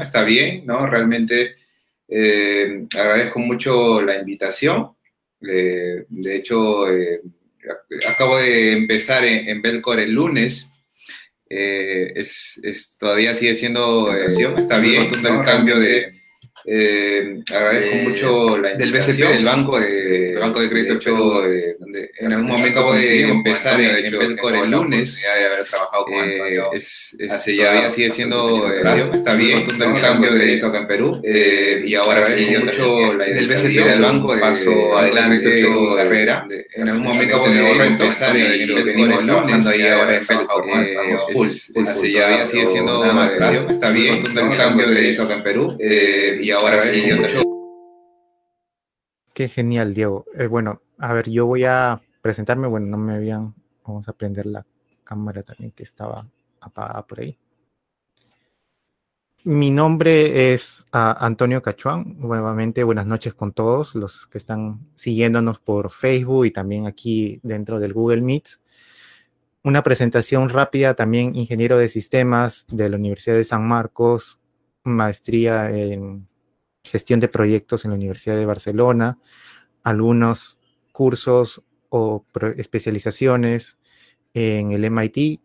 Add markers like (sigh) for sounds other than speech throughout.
está bien, ¿no? Realmente eh, agradezco mucho la invitación. Eh, de hecho, eh, acabo de empezar en, en Belcor el lunes. Es, es, todavía sigue siendo, está bien, ¿no? el cambio de eh, agradezco eh, mucho la del BCP, del banco de, del banco de crédito de Perú, eh, donde en algún momento acabo de empezar en, en Belcor el lunes, de haber trabajado con eh, es, es, Hace ya sigue siendo está bien el cambio de crédito acá en Perú. eh, y ahora agradezco mucho la del BCP del banco de paso adelante de carrera. en algún momento acabo de empezar en el lunes y ahora en Belcor full hace ya sigue siendo está bien el cambio de crédito acá en Perú y ahora sí, Qué genial, Diego. Eh, bueno, a ver, yo voy a presentarme. Bueno, no me habían. Vamos a prender la cámara también que estaba apagada por ahí. Mi nombre es uh, Antonio Cachuán. Nuevamente, buenas noches con todos los que están siguiéndonos por Facebook y también aquí dentro del Google Meet. Una presentación rápida, también ingeniero de sistemas de la Universidad de San Marcos, maestría en gestión de proyectos en la Universidad de Barcelona, algunos cursos o especializaciones en el MIT.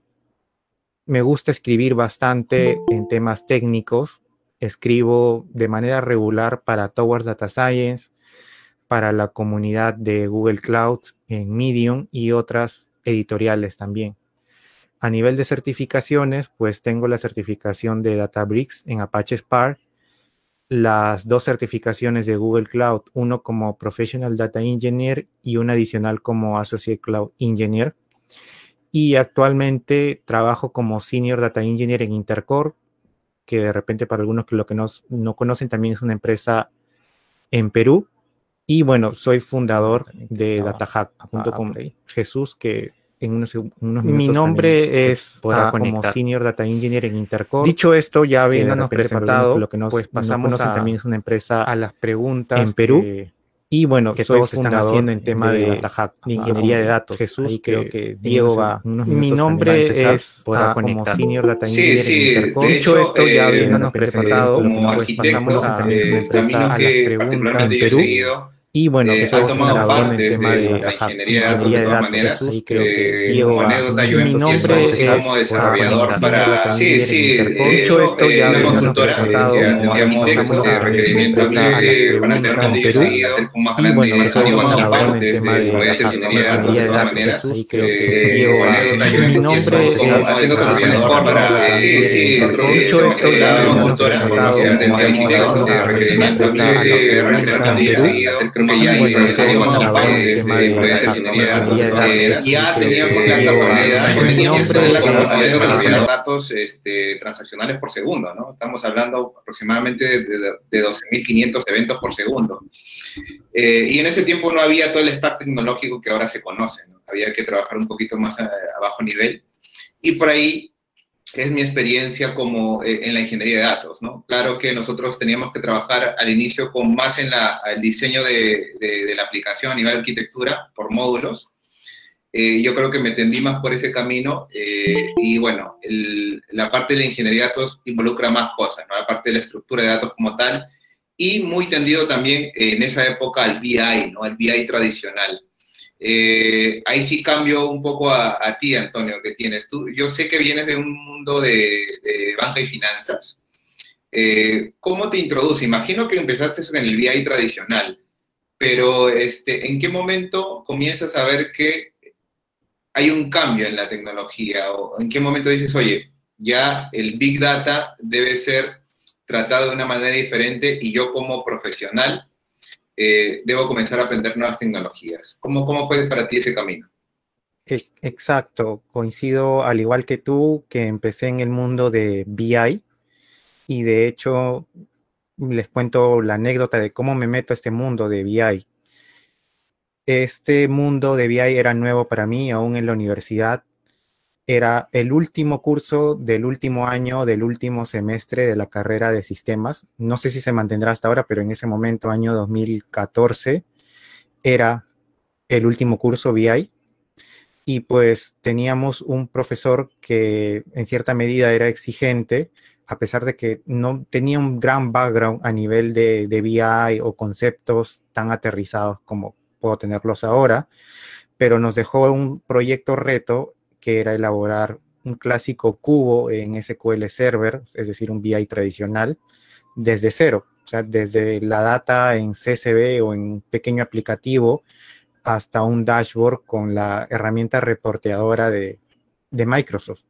Me gusta escribir bastante en temas técnicos. Escribo de manera regular para Towards Data Science, para la comunidad de Google Cloud en Medium y otras editoriales también. A nivel de certificaciones, pues tengo la certificación de Databricks en Apache Spark las dos certificaciones de Google Cloud, uno como Professional Data Engineer y una adicional como Associate Cloud Engineer. Y actualmente trabajo como Senior Data Engineer en Intercore, que de repente para algunos que lo que no, no conocen también es una empresa en Perú. Y bueno, soy fundador de DataHack junto con Jesús, que en unos, unos Mi nombre es ah, como Senior Data Engineer en Intercore. Dicho esto, ya habiéndonos presentado, lo que nos, pues pasamos a, también es una empresa a las preguntas en Perú. y bueno, que todos están haciendo en tema de, de, ingeniería de datos. Jesús, creo que Diego va. Mi nombre es ah, como Senior Data Engineer sí, en Intercore. Dicho esto, ya eh, habiéndonos presentado, pues pasamos a, también una empresa a las preguntas en Perú. Y bueno, eh, ha tomado parte de, tema de, la ingeniería de, de todas maneras. Jesús, creo que eh, como anécdota, yo mi nombre es como desarrollador para... Sí, sí, hecho, esto ya una consultora que atendíamos requerimientos de van a tener seguido, con más de ingeniería de todas maneras. Como anécdota, yo mi nombre es como desarrollador para... Sí, sí, de hecho, esto ya una consultora que atendíamos de van a tener seguido, creo que ya ya teníamos la capacidad, teníamos la capacidad de realizar datos este, transaccionales por segundo, ¿no? Estamos hablando aproximadamente de, de 12.500 eventos por segundo. Eh, y en ese tiempo no había todo el stack tecnológico que ahora se conoce, ¿no? Había que trabajar un poquito más a, a bajo nivel. Y por ahí es mi experiencia como eh, en la ingeniería de datos, ¿no? Claro que nosotros teníamos que trabajar al inicio con más en la, el diseño de, de, la aplicación a nivel de arquitectura por módulos. Eh, yo creo que me tendí más por ese camino eh, y bueno, la parte de la ingeniería de datos involucra más cosas. La parte de la estructura de datos como tal y muy tendido también en esa época al BI, ¿no? El BI tradicional. Eh, ahí sí cambio un poco a, ti, Antonio, que tienes tú. Yo sé que vienes de un mundo de, banca y finanzas. Eh, ¿Cómo te introduce? Imagino que empezaste en el BI tradicional, pero este, ¿en qué momento comienzas a ver que hay un cambio en la tecnología? ¿O en qué momento dices, oye, ya el Big Data debe ser tratado de una manera diferente y yo como profesional eh, debo comenzar a aprender nuevas tecnologías. ¿Cómo, ¿Cómo fue para ti ese camino? E, exacto, coincido al igual que tú que empecé en el mundo de BI y de hecho les cuento la anécdota de cómo me meto a este mundo de BI. Este mundo de BI era nuevo para mí, aún en la universidad era el último curso del último año, del último semestre de la carrera de sistemas. No sé si se mantendrá hasta ahora, pero en ese momento, año 2014, era el último curso BI. Y pues teníamos un profesor que en cierta medida era exigente, a pesar de que no tenía un gran background a nivel de, de BI o conceptos tan aterrizados como puedo tenerlos ahora, pero nos dejó un proyecto reto que era elaborar un clásico cubo en SQL Server, es decir, un BI tradicional, desde cero, o sea, desde la data en CSV o en pequeño aplicativo hasta un dashboard con la herramienta reporteadora de, de Microsoft,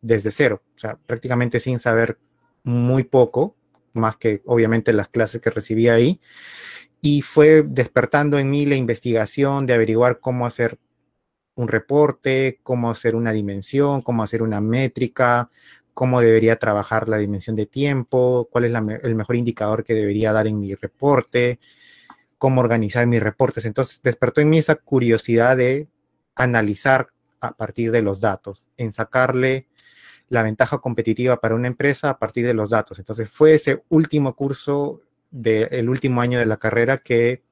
desde cero, o sea, prácticamente sin saber muy poco, más que obviamente las clases que recibí ahí, y fue despertando en mí la investigación de averiguar cómo hacer un reporte, cómo hacer una dimensión, cómo hacer una métrica, cómo debería trabajar la dimensión de tiempo, cuál es el mejor indicador que debería dar en mi reporte, cómo organizar mis reportes. Entonces despertó en mí esa curiosidad de analizar a partir de los datos, en sacarle la ventaja competitiva para una empresa a partir de los datos. Entonces fue ese último curso del último año de la carrera que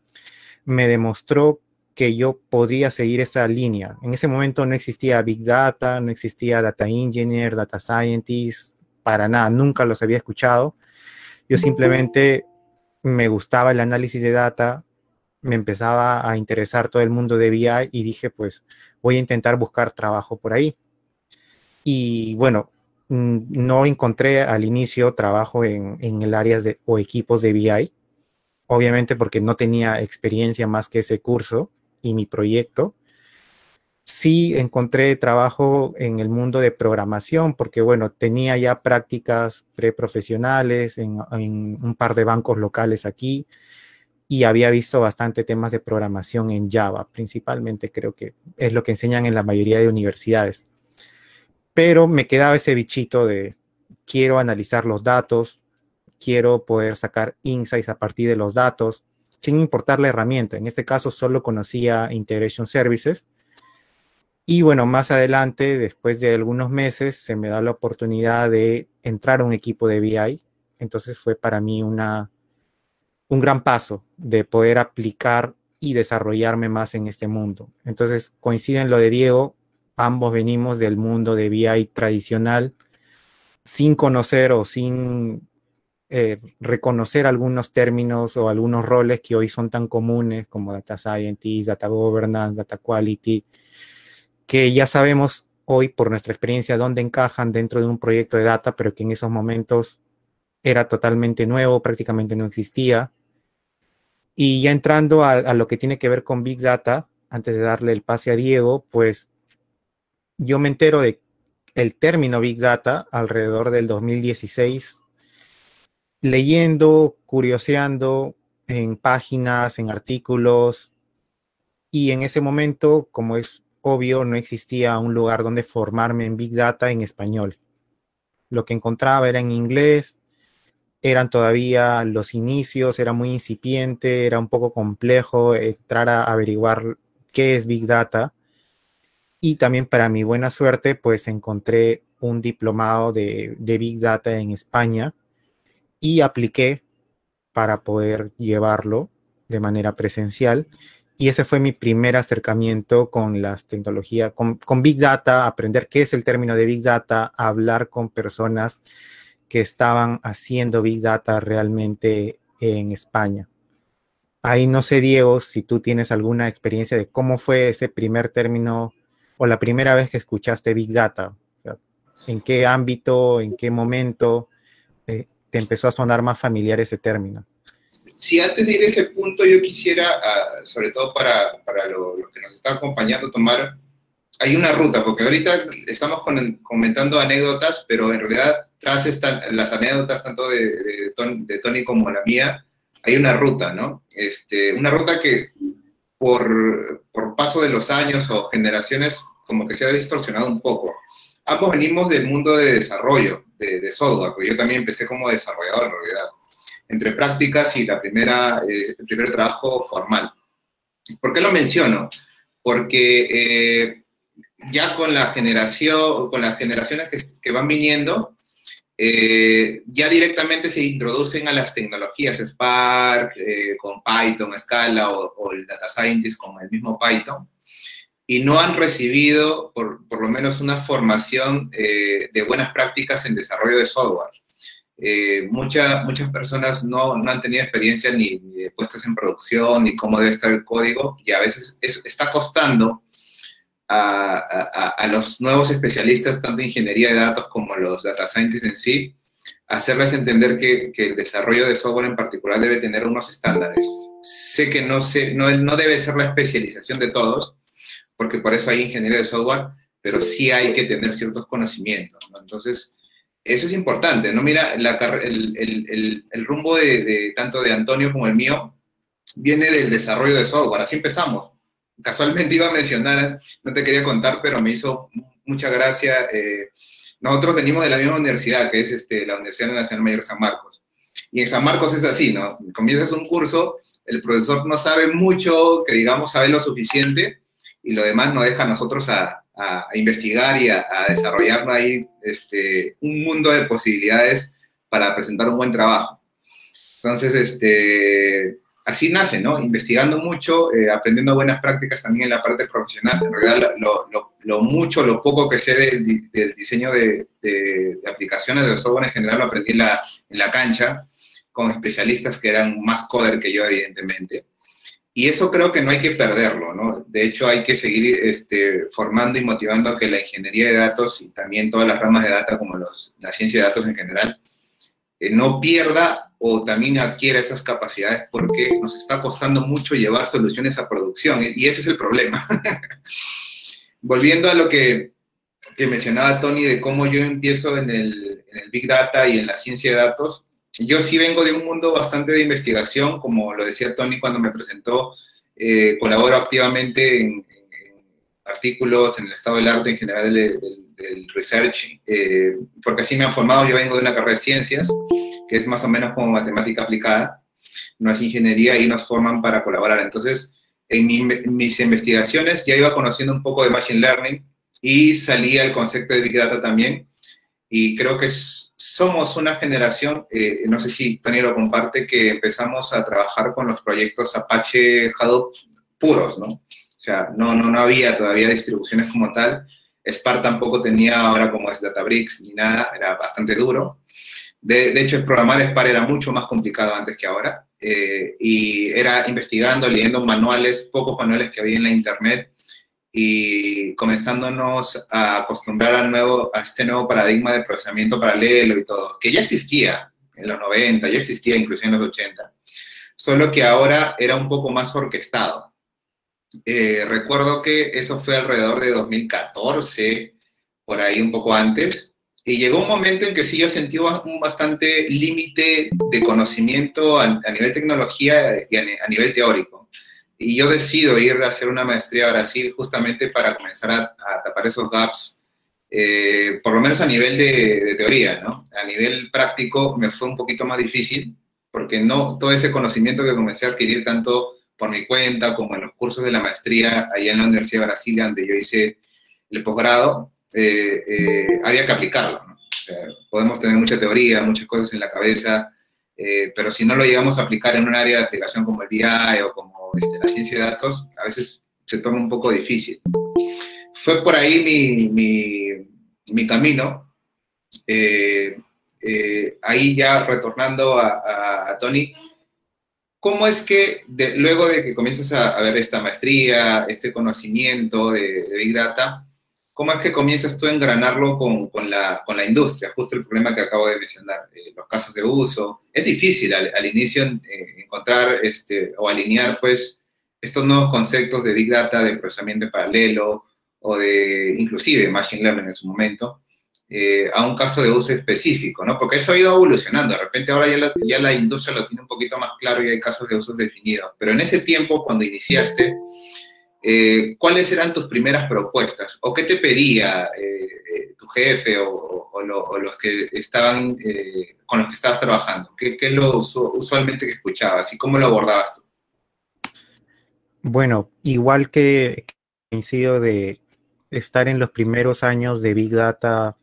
me demostró que yo podía seguir esa línea. En ese momento no existía Big Data, no existía Data Engineer, Data Scientist, para nada, nunca los había escuchado. Yo simplemente me gustaba el análisis de data, me empezaba a interesar todo el mundo de BI y dije, pues voy a intentar buscar trabajo por ahí. Y bueno, no encontré al inicio trabajo en, el área de, o equipos de BI, obviamente porque no tenía experiencia más que ese curso y mi proyecto. Sí encontré trabajo en el mundo de programación porque, bueno, tenía ya prácticas preprofesionales en, un par de bancos locales aquí y había visto bastante temas de programación en Java, principalmente creo que es lo que enseñan en la mayoría de universidades pero me quedaba ese bichito de quiero analizar los datos, quiero poder sacar insights a partir de los datos, sin importar la herramienta. En este caso solo conocía Integration Services. Y bueno, más adelante, después de algunos meses, se me da la oportunidad de entrar a un equipo de BI. Entonces fue para mí una, un gran paso de poder aplicar y desarrollarme más en este mundo. Entonces coinciden lo de Diego, ambos venimos del mundo de BI tradicional, sin conocer o sin eh, reconocer algunos términos o algunos roles que hoy son tan comunes como Data Scientist, Data Governance, Data Quality, que ya sabemos hoy por nuestra experiencia dónde encajan dentro de un proyecto de data, pero que en esos momentos era totalmente nuevo, prácticamente no existía. Y ya entrando a, a lo que tiene que ver con Big Data, antes de darle el pase a Diego, pues yo me entero de el término Big Data alrededor del 2016, leyendo, curioseando en páginas, en artículos, y en ese momento, como es obvio, no existía un lugar donde formarme en Big Data en español. Lo que encontraba era en inglés, eran todavía los inicios, era muy incipiente, era un poco complejo entrar a averiguar qué es Big Data. Y también para mi buena suerte, pues encontré un diplomado de, Big Data en España y apliqué para poder llevarlo de manera presencial. Y ese fue mi primer acercamiento con las tecnologías, con, Big Data, aprender qué es el término de Big Data, hablar con personas que estaban haciendo Big Data realmente en España. Ahí no sé, Diego, si tú tienes alguna experiencia de cómo fue ese primer término o la primera vez que escuchaste Big Data? ¿En qué ámbito, en qué momento eh, te empezó a sonar más familiar ese término? Si antes de ir a ese punto yo quisiera, ah, sobre todo para, para los que nos están acompañando, tomar, hay una ruta, porque ahorita estamos comentando anécdotas, pero en realidad tras las anécdotas tanto de, de, Tony, como la mía, hay una ruta, ¿no? Este, una ruta que por, por paso de los años o generaciones como que se ha distorsionado un poco. Ambos venimos del mundo de desarrollo, de, software, porque yo también empecé como desarrollador en realidad, entre prácticas y la primera, eh, el primer trabajo formal. ¿Por qué lo menciono? Porque eh, ya con la generación, con las generaciones que, van viniendo, eh, ya directamente se introducen a las tecnologías Spark, con Python, Scala o, el Data Scientist con el mismo Python y no han recibido por, por lo menos una formación eh, de buenas prácticas en desarrollo de software. eh, muchas muchas personas no, han tenido experiencia ni, de puestas en producción, ni cómo debe estar el código, y a veces eso está costando a, los nuevos especialistas, tanto en ingeniería de datos como los data scientists en sí, hacerles entender que, el desarrollo de software en particular debe tener unos estándares. Sé que no, sé, no, no debe ser la especialización de todos, porque por eso hay ingeniería de software, pero sí hay que tener ciertos conocimientos. Entonces, eso es importante, ¿no? Mira, el, rumbo de, tanto de Antonio como el mío viene del desarrollo de software, así empezamos. Casualmente iba a mencionar, no te quería contar, pero me hizo mucha gracia. Eh, nosotros venimos de la misma universidad, que es este, la Universidad Nacional Mayor San Marcos. Y en San Marcos es así, ¿no? Comienzas un curso, el profesor no sabe mucho, que digamos sabe lo suficiente, y lo demás nos deja a nosotros a, a, investigar y a, desarrollar ahí este, un mundo de posibilidades para presentar un buen trabajo. Entonces, este, así nace, ¿no? Investigando mucho, eh, aprendiendo buenas prácticas también en la parte profesional. En realidad, lo, mucho, lo poco que sé del, diseño de, aplicaciones de software en general lo aprendí en la, en la cancha con especialistas que eran más coder que yo, evidentemente. Y eso creo que no hay que perderlo, ¿no? De hecho, hay que seguir este, formando y motivando a que la ingeniería de datos y también todas las ramas de data, como los, la ciencia de datos en general, eh, no pierda o también adquiera esas capacidades porque nos está costando mucho llevar soluciones a producción y ese es el problema. (laughs) Volviendo a lo que, mencionaba Tony de cómo yo empiezo en el Big Data y en la ciencia de datos, yo sí vengo de un mundo bastante de investigación, como lo decía Tony cuando me presentó, eh, colaboro activamente en, artículos en el estado del arte en general del, research, eh, porque así me han formado, yo vengo de una carrera de ciencias, que es más o menos como matemática aplicada, no es ingeniería y nos forman para colaborar. Entonces, en, en mis investigaciones ya iba conociendo un poco de Machine Learning y salía el concepto de Big Data también, y creo que somos una generación, eh, no sé si Tony lo comparte, que empezamos a trabajar con los proyectos Apache Hadoop puros, ¿no? O sea, no, no, no había todavía distribuciones como tal. Spark tampoco tenía ahora como es Databricks ni nada, era bastante duro. De, hecho, programar Spark era mucho más complicado antes que ahora. Eh, y era investigando, leyendo manuales, pocos manuales que había en la internet, y comenzándonos a acostumbrar al nuevo, a este nuevo paradigma de procesamiento paralelo y todo, que ya existía en los 90, ya existía incluso en los 80, solo que ahora era un poco más orquestado. Eh, recuerdo que eso fue alrededor de 2014, por ahí un poco antes, y llegó un momento en que sí yo sentí un bastante límite de conocimiento a, nivel tecnología y a nivel teórico y yo decido ir a hacer una maestría a Brasil justamente para comenzar a, tapar esos gaps, eh, por lo menos a nivel de, teoría, ¿no? A nivel práctico me fue un poquito más difícil, porque no todo ese conocimiento que comencé a adquirir tanto por mi cuenta como en los cursos de la maestría allá en la Universidad de Brasilia, donde yo hice el posgrado, eh, eh, había que aplicarlo, ¿no? podemos tener mucha teoría, muchas cosas en la cabeza, pero si no lo llegamos a aplicar en un área de aplicación como el BI o como este, la ciencia de datos, a veces se toma un poco difícil. Fue por ahí mi, camino. Eh, eh, ahí ya retornando a, Tony, ¿cómo es que luego de que comienzas a, ver esta maestría, este conocimiento de, Big Data, ¿cómo es que comienzas tú a engranarlo con, la, industria? Justo el problema que acabo de mencionar, eh, los casos de uso. Es difícil al, inicio encontrar este, o alinear, pues, estos nuevos conceptos de Big Data, de procesamiento paralelo o de inclusive Machine Learning en su momento, eh, a un caso de uso específico, ¿no? Porque eso ha ido evolucionando. De repente ahora ya la, ya la, industria lo tiene un poquito más claro y hay casos de usos definidos. Pero en ese tiempo, cuando iniciaste, eh, ¿cuáles eran tus primeras propuestas? ¿O qué te pedía eh, tu jefe o, los que estaban, con los que estabas trabajando? ¿Qué, qué es lo usualmente que escuchabas y cómo lo abordabas tú? Bueno, igual que coincido de estar en los primeros años de Big Data,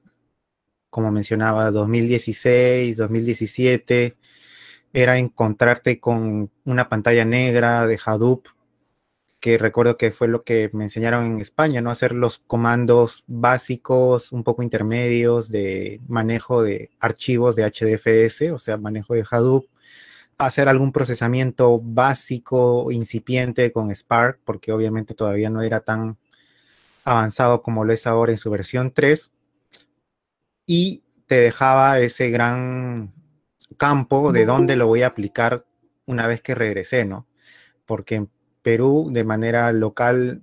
como mencionaba, 2016, 2017, era encontrarte con una pantalla negra de Hadoop que recuerdo que fue lo que me enseñaron en España, ¿no? Hacer los comandos básicos, un poco intermedios de manejo de archivos de HDFS, o sea, manejo de Hadoop, hacer algún procesamiento básico, incipiente con Spark, porque obviamente todavía no era tan avanzado como lo es ahora en su versión 3. Y te dejaba ese gran campo de dónde lo voy a aplicar una vez que regresé, ¿no? Porque Perú de manera local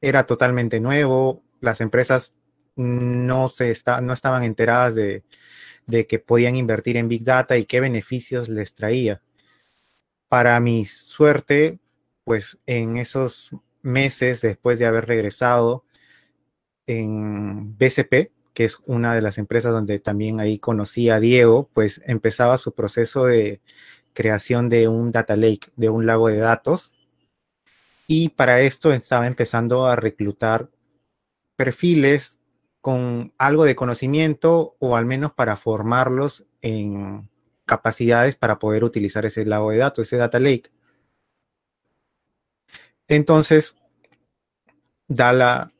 era totalmente nuevo, las empresas no, se no estaban enteradas de, que podían invertir en Big Data y qué beneficios les traía. Para mi suerte, pues en esos meses después de haber regresado en BCP, que es una de las empresas donde también ahí conocí a Diego, pues empezaba su proceso de creación de un data lake, de un lago de datos, y para esto estaba empezando a reclutar perfiles con algo de conocimiento o al menos para formarlos en capacidades para poder utilizar ese lago de datos, ese data lake. Entonces, da la,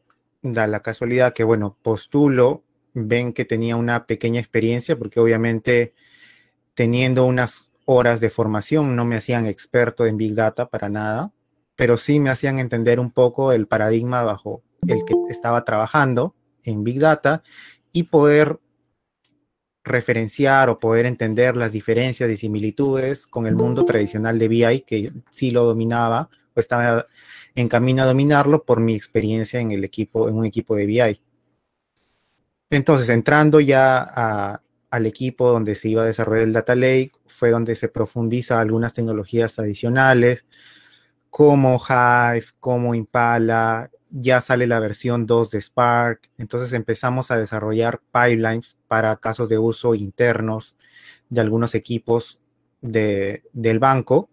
da la casualidad que, bueno, postulo, ven que tenía una pequeña experiencia, porque obviamente teniendo unas horas de formación no me hacían experto en Big Data para nada pero sí me hacían entender un poco el paradigma bajo el que estaba trabajando en Big Data y poder referenciar o poder entender las diferencias y similitudes con el mundo tradicional de BI, que sí lo dominaba o estaba en camino a dominarlo por mi experiencia en el equipo, en un equipo de BI. Entonces, entrando ya al equipo donde se iba a desarrollar el Data Lake, fue donde se profundiza algunas tecnologías adicionales, como Hive, como Impala, ya sale la versión 2 de Spark, entonces empezamos a desarrollar pipelines para casos de uso internos de algunos equipos del banco.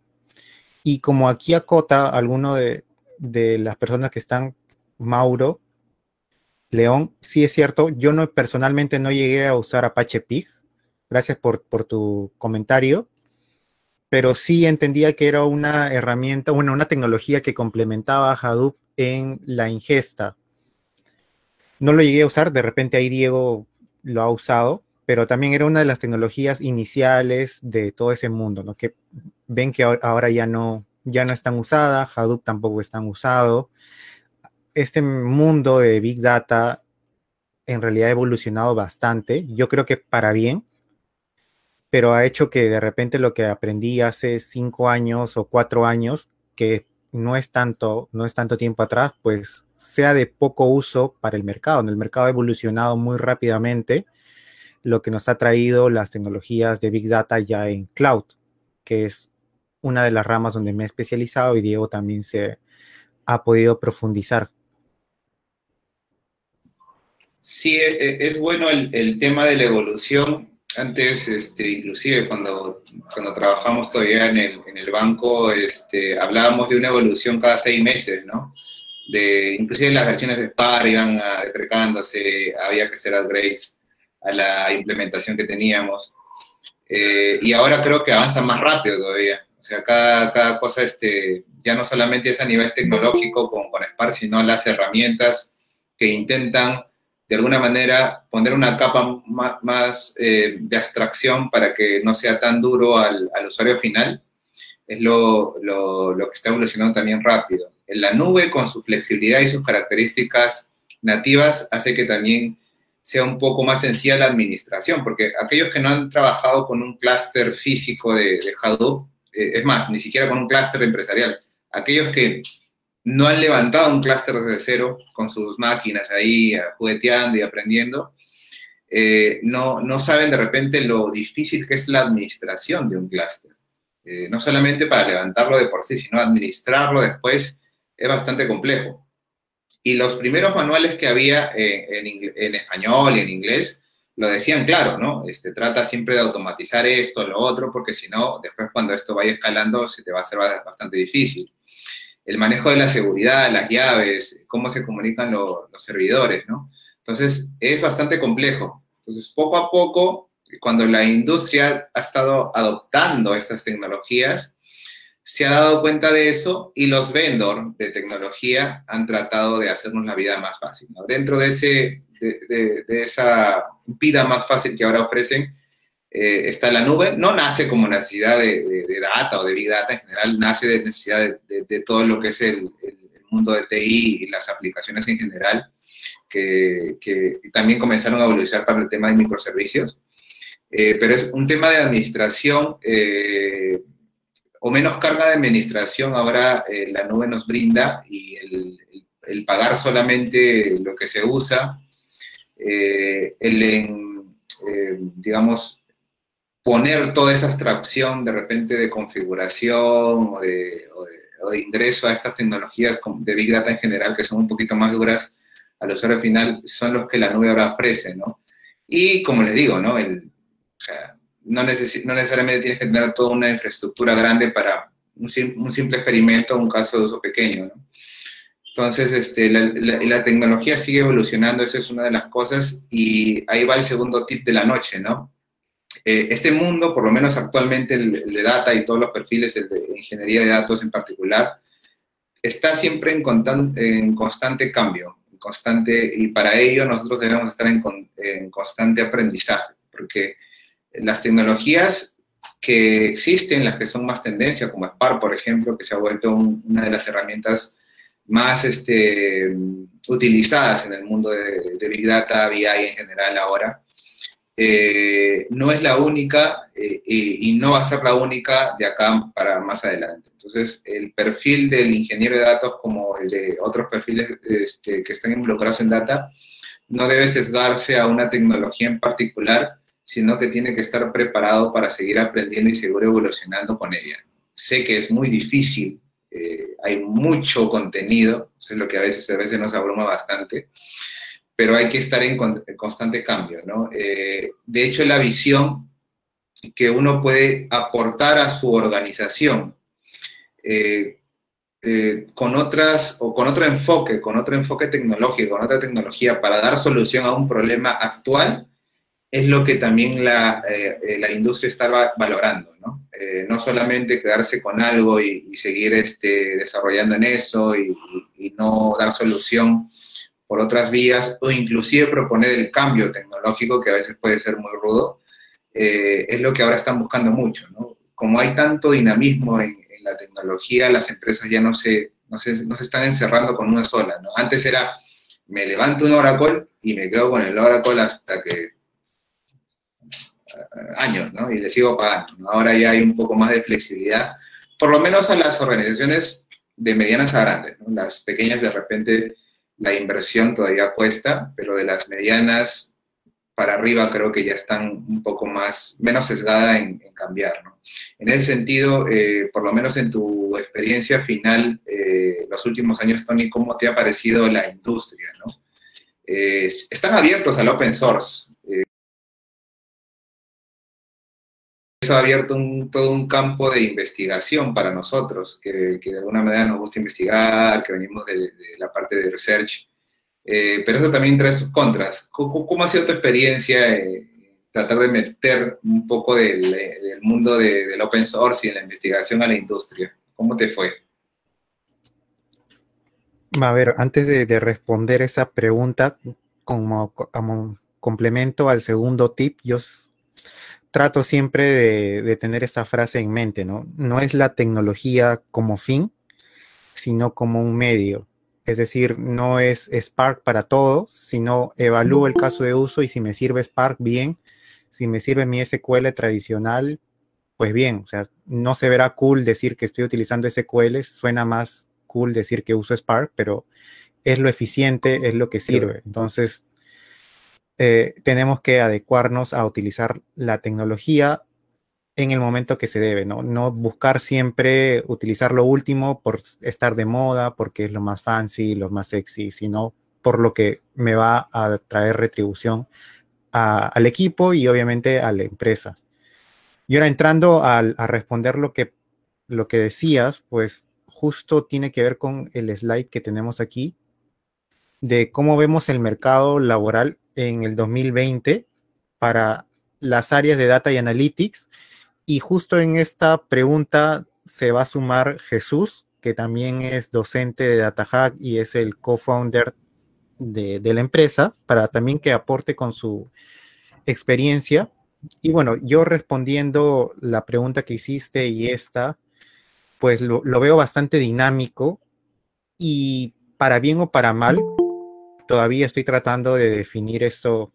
Y como aquí acota alguno de, las personas que están, Mauro, León, sí es cierto, yo no personalmente no llegué a usar Apache Pig. Gracias por, por tu comentario pero sí entendía que era una herramienta, bueno, una tecnología que complementaba a Hadoop en la ingesta. No lo llegué a usar, de repente ahí Diego lo ha usado, pero también era una de las tecnologías iniciales de todo ese mundo, ¿no? Que ven que ahora ya no, ya no están usadas, Hadoop tampoco están usado. Este mundo de Big Data en realidad ha evolucionado bastante, yo creo que para bien, pero ha hecho que de repente lo que aprendí hace cinco años o cuatro años, que no es tanto, no es tanto tiempo atrás, pues sea de poco uso para el mercado. El mercado ha evolucionado muy rápidamente, lo que nos ha traído las tecnologías de Big Data ya en cloud, que es una de las ramas donde me he especializado y Diego también se ha podido profundizar. Sí, e, e, es, bueno el, el tema de la evolución antes, este, inclusive cuando, cuando trabajamos todavía en el, en el banco, este, hablábamos de una evolución cada seis meses, ¿no? De, inclusive las versiones de Spark iban deprecándose, había que hacer upgrades a la implementación que teníamos. Eh, y ahora creo que avanza más rápido todavía. O sea, cada, cada cosa, este, ya no solamente es a nivel tecnológico con, con Spark, sino las herramientas que intentan de alguna manera poner una capa más, eh, de abstracción para que no sea tan duro al, usuario final, es lo, lo, que está evolucionando también rápido. En la nube, con su flexibilidad y sus características nativas, hace que también sea un poco más sencilla la administración, porque aquellos que no han trabajado con un clúster físico de, de Hadoop, eh, es más, ni siquiera con un clúster empresarial, aquellos que no han levantado un clúster desde cero con sus máquinas ahí jugueteando y aprendiendo, eh, no, no saben de repente lo difícil que es la administración de un clúster. Eh, no solamente para levantarlo de por sí, sino administrarlo después es bastante complejo. Y los primeros manuales que había eh, en, español y en inglés lo decían claro, ¿no? Este, trata siempre de automatizar esto, lo otro, porque si no, después cuando esto vaya escalando se te va a hacer bastante difícil el manejo de la seguridad, las llaves, cómo se comunican los servidores, ¿no? Entonces, es bastante complejo. Entonces, poco a poco, cuando la industria ha estado adoptando estas tecnologías, se ha dado cuenta de eso y los vendors de tecnología han tratado de hacernos la vida más fácil. Dentro de, ese, de, esa vida más fácil que ahora ofrecen, eh, está la nube. No nace como necesidad de, data o de big data en general, nace de necesidad de, todo lo que es el, el, mundo de TI y las aplicaciones en general, que, que también comenzaron a evolucionar para el tema de microservicios. Eh, pero es un tema de administración eh, o menos carga de administración ahora eh, la nube nos brinda y el, pagar solamente lo que se usa, el, digamos, poner toda esa abstracción de repente de configuración o de, o de, ingreso a estas tecnologías de Big Data en general, que son un poquito más duras al usuario final, son los que la nube ahora ofrece, ¿no? Y como les digo, ¿no? El, no, necesariamente tienes que tener toda una infraestructura grande para un, simple experimento o un caso de uso pequeño. Entonces, este, la, tecnología sigue evolucionando, esa es una de las cosas, y ahí va el segundo tip de la noche, ¿no? Eh, este mundo, por lo menos actualmente el, de data y todos los perfiles, el de ingeniería de datos en particular, está siempre en, en constante cambio, constante, y para ello nosotros debemos estar en, en constante aprendizaje, porque las tecnologías que existen, las que son más tendencia, como Spark, por ejemplo, que se ha vuelto una de las herramientas más este, utilizadas en el mundo de, Big Data, BI en general ahora, eh, no es la única eh, y, no va a ser la única de acá para más adelante. Entonces, el perfil del ingeniero de datos como el de otros perfiles este, que están involucrados en data no debe sesgarse a una tecnología en particular, sino que tiene que estar preparado para seguir aprendiendo y seguir evolucionando con ella. Sé que es muy difícil, eh, hay mucho contenido, eso es lo que a veces, a veces nos abruma bastante, pero hay que estar en, constante cambio, ¿no? Eh, de hecho, la visión que uno puede aportar a su organización eh, con otras o con otro enfoque, con otro enfoque tecnológico, con otra tecnología para dar solución a un problema actual, es lo que también la, eh, eh, la industria está valorando, ¿no? Eh, no solamente quedarse con algo y, seguir este, desarrollando en eso y, no dar solución por otras vías o inclusive proponer el cambio tecnológico que a veces puede ser muy rudo, es lo que ahora están buscando mucho, ¿no? Como hay tanto dinamismo en, la tecnología, las empresas ya no se, no se, no se están encerrando con una sola, ¿no? Antes era, me levanto un Oracle y me quedo con el Oracle hasta que años, ¿no? Y le sigo pagando. Ahora ya hay un poco más de flexibilidad, por lo menos a las organizaciones de medianas a grandes, ¿no? Las pequeñas de repente la inversión todavía cuesta, pero de las medianas para arriba creo que ya están un poco más, menos sesgada en, cambiar, ¿no? En ese sentido, eh, por lo menos en tu experiencia final, eh, los últimos años, Tony, ¿cómo te ha parecido la industria, no? Eh, están abiertos al open source, ha abierto todo un campo de investigación para nosotros, que, de alguna manera nos gusta investigar, que venimos de, la parte de research, eh, pero eso también trae sus contras. ¿Cómo, ha sido tu experiencia en tratar de meter un poco del, mundo del open source y en la investigación a la industria? ¿Cómo te fue? A ver, antes de, responder esa pregunta, como, como complemento al segundo tip, yo trato siempre de, tener esta frase en mente, ¿no? No es la tecnología como fin, sino como un medio. Es decir, no es Spark para todo, sino evalúo el caso de uso y si me sirve Spark, bien. Si me sirve mi SQL tradicional, pues bien. O sea, no se verá cool decir que estoy utilizando SQL, suena más cool decir que uso Spark, pero es lo eficiente, es lo que sirve. Entonces, eh, tenemos que adecuarnos a utilizar la tecnología en el momento que se debe, ¿no? No buscar siempre utilizar lo último por estar de moda, porque es lo más fancy, lo más sexy, sino por lo que me va a traer retribución al equipo y obviamente a la empresa. Y ahora entrando a, responder lo que, lo que decías, pues justo tiene que ver con el slide que tenemos aquí, de cómo vemos el mercado laboral en el 2020 para las áreas de Data y Analytics. Y justo en esta pregunta se va a sumar Jesús, que también es docente de DataHack y es el co-founder de, la empresa, para también que aporte con su experiencia. Y bueno, yo respondiendo la pregunta que hiciste y esta, pues lo veo bastante dinámico y para bien o para mal, todavía estoy tratando de definir esto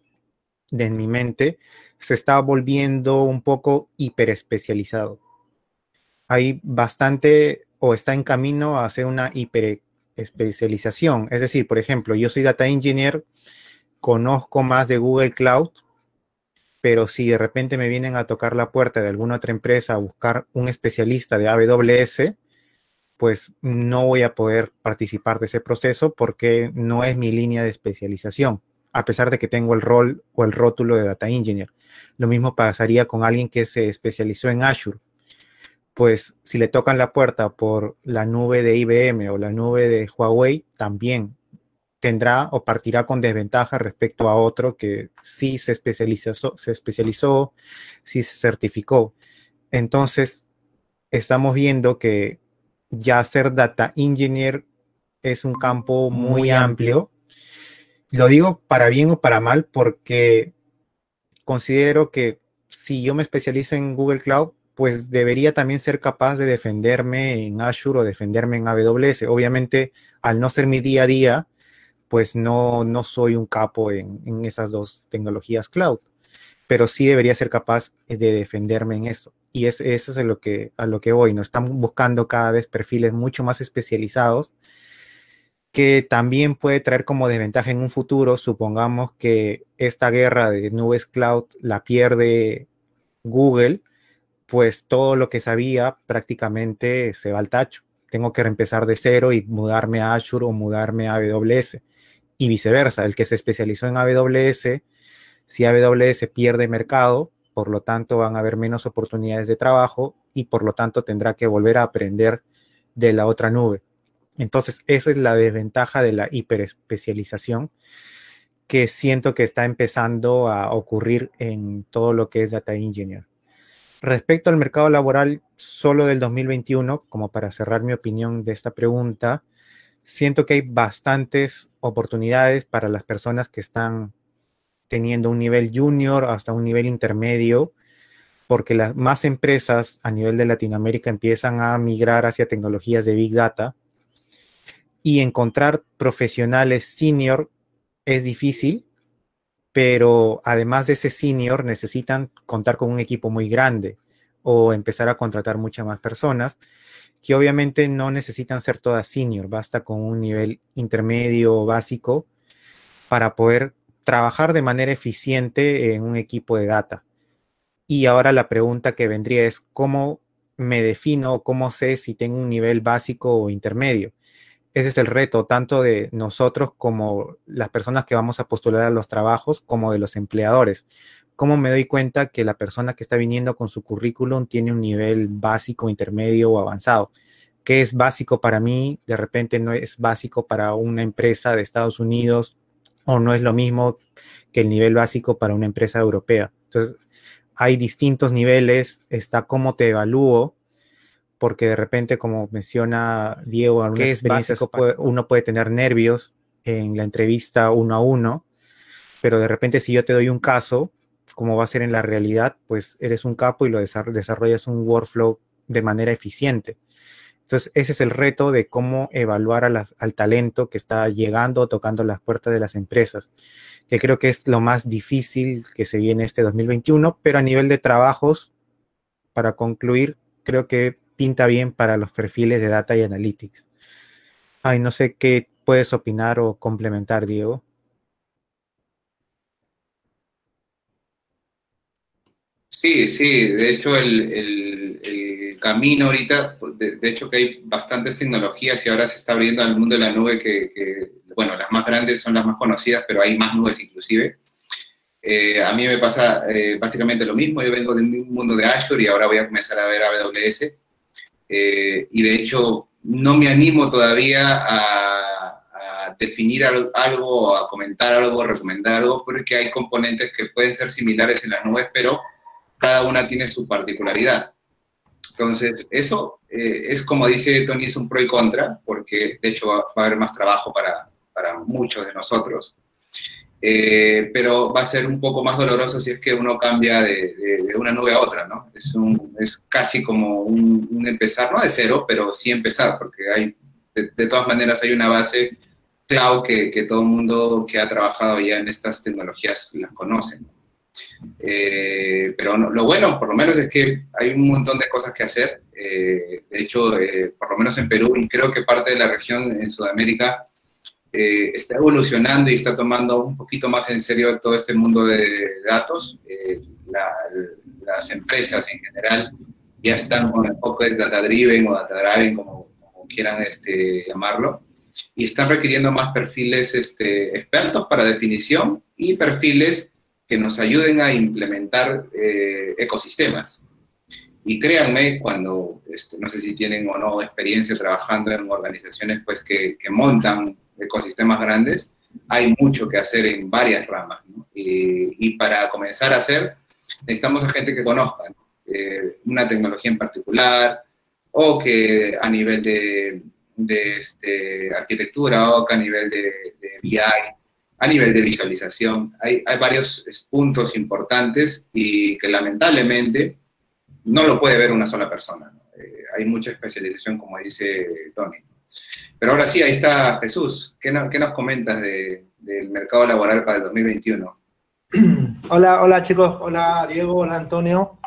en mi mente, se está volviendo un poco hiperespecializado. Hay bastante o está en camino a hacer una hiperespecialización. Es decir, por ejemplo, yo soy data engineer, conozco más de Google Cloud, pero si de repente me vienen a tocar la puerta de alguna otra empresa a buscar un especialista de AWS, pues no voy a poder participar de ese proceso porque no es mi línea de especialización, a pesar de que tengo el rol o el rótulo de Data Engineer. Lo mismo pasaría con alguien que se especializó en Azure. Pues si le tocan la puerta por la nube de IBM o la nube de Huawei, también tendrá o partirá con desventaja respecto a otro que sí se especializó, se especializó, sí se certificó. Entonces, estamos viendo que ya ser data engineer es un campo muy, amplio. Lo digo para bien o para mal porque considero que si yo me especializo en Google Cloud, pues debería también ser capaz de defenderme en Azure o defenderme en AWS. Obviamente, al no ser mi día a día, pues no, no soy un capo en, en esas dos tecnologías cloud, pero sí debería ser capaz de defenderme en eso y es, eso es a lo, que, a lo que voy, ¿no? Están buscando cada vez perfiles mucho más especializados que también puede traer como desventaja en un futuro, supongamos que esta guerra de nubes cloud la pierde Google, pues todo lo que sabía prácticamente se va al tacho. Tengo que reempezar de cero y mudarme a Azure o mudarme a AWS. Y viceversa, el que se especializó en AWS, si AWS pierde mercado, por lo tanto van a haber menos oportunidades de trabajo y por lo tanto tendrá que volver a aprender de la otra nube. Entonces, esa es la desventaja de la hiperespecialización que siento que está empezando a ocurrir en todo lo que es Data Engineer. Respecto al mercado laboral solo del 2021, como para cerrar mi opinión de esta pregunta, siento que hay bastantes oportunidades para las personas que están teniendo un nivel junior hasta un nivel intermedio, porque las más empresas a nivel de Latinoamérica empiezan a migrar hacia tecnologías de Big Data y encontrar profesionales senior es difícil, pero además de ese senior necesitan contar con un equipo muy grande o empezar a contratar muchas más personas que obviamente no necesitan ser todas senior, basta con un nivel intermedio o básico para poder trabajar de manera eficiente en un equipo de data. Y ahora la pregunta que vendría es, ¿cómo me defino, cómo sé si tengo un nivel básico o intermedio? Ese es el reto, tanto de nosotros como las personas que vamos a postular a los trabajos, como de los empleadores. ¿Cómo me doy cuenta que la persona que está viniendo con su currículum tiene un nivel básico, intermedio o avanzado? ¿Qué es básico para mí? De repente no es básico para una empresa de Estados Unidos o no es lo mismo que el nivel básico para una empresa europea. Entonces, hay distintos niveles, está cómo te evalúo, porque de repente, como menciona Diego, uno puede tener nervios en la entrevista uno a uno, pero de repente si yo te doy un caso, como va a ser en la realidad, pues eres un capo y lo desarrollas un workflow de manera eficiente. Entonces, ese es el reto de cómo evaluar al talento que está llegando, tocando las puertas de las empresas, que creo que es lo más difícil que se viene este 2021, pero a nivel de trabajos, para concluir, creo que pinta bien para los perfiles de Data y Analytics. Ay, no sé qué puedes opinar o complementar, Diego. Sí, sí, de hecho el, camino ahorita, de, hecho que hay bastantes tecnologías y ahora se está abriendo al mundo de la nube que, bueno, las más grandes son las más conocidas, pero hay más nubes inclusive. Eh, a mí me pasa eh, básicamente lo mismo, yo vengo de un mundo de Azure y ahora voy a comenzar a ver AWS. Eh, y de hecho no me animo todavía a, a definir algo, a comentar algo, a recomendar algo, porque hay componentes que pueden ser similares en las nubes, pero cada una tiene su particularidad. Entonces, eso eh, es como dice Tony, es un pro y contra, porque de hecho va, a haber más trabajo para, para muchos de nosotros. Eh, pero va a ser un poco más doloroso si es que uno cambia de, de, una nube a otra, ¿no? Es, un, es casi como un, empezar, no de cero, pero sí empezar, porque hay, de, todas maneras hay una base cloud que, que, todo el mundo que ha trabajado ya en estas tecnologías las conoce. Eh, pero no, lo bueno, por lo menos, es que hay un montón de cosas que hacer. Eh, de hecho, eh, por lo menos en Perú y creo que parte de la región en Sudamérica eh, está evolucionando y está tomando un poquito más en serio todo este mundo de datos. Eh, la, las empresas en general ya están con el enfoque de data driven o data driven, como, como quieran este, llamarlo, y están requiriendo más perfiles este, expertos para definición y perfiles que nos ayuden a implementar eh, ecosistemas. Y créanme, cuando, este, no sé si tienen o no experiencia trabajando en organizaciones pues, que, que montan ecosistemas grandes, hay mucho que hacer en varias ramas. ¿no? Y, y, para comenzar a hacer, necesitamos a gente que conozca ¿no? eh, una tecnología en particular o que a nivel de, de este, arquitectura o que a nivel de, de, BI, a nivel de visualización. Hay, varios puntos importantes y que lamentablemente no lo puede ver una sola persona. Eh, hay mucha especialización, como dice Tony. Pero ahora sí, ahí está Jesús. ¿Qué, no, qué nos comentas de, del mercado laboral para el 2021? (clears throat) Hola, hola chicos, hola Diego, hola Antonio.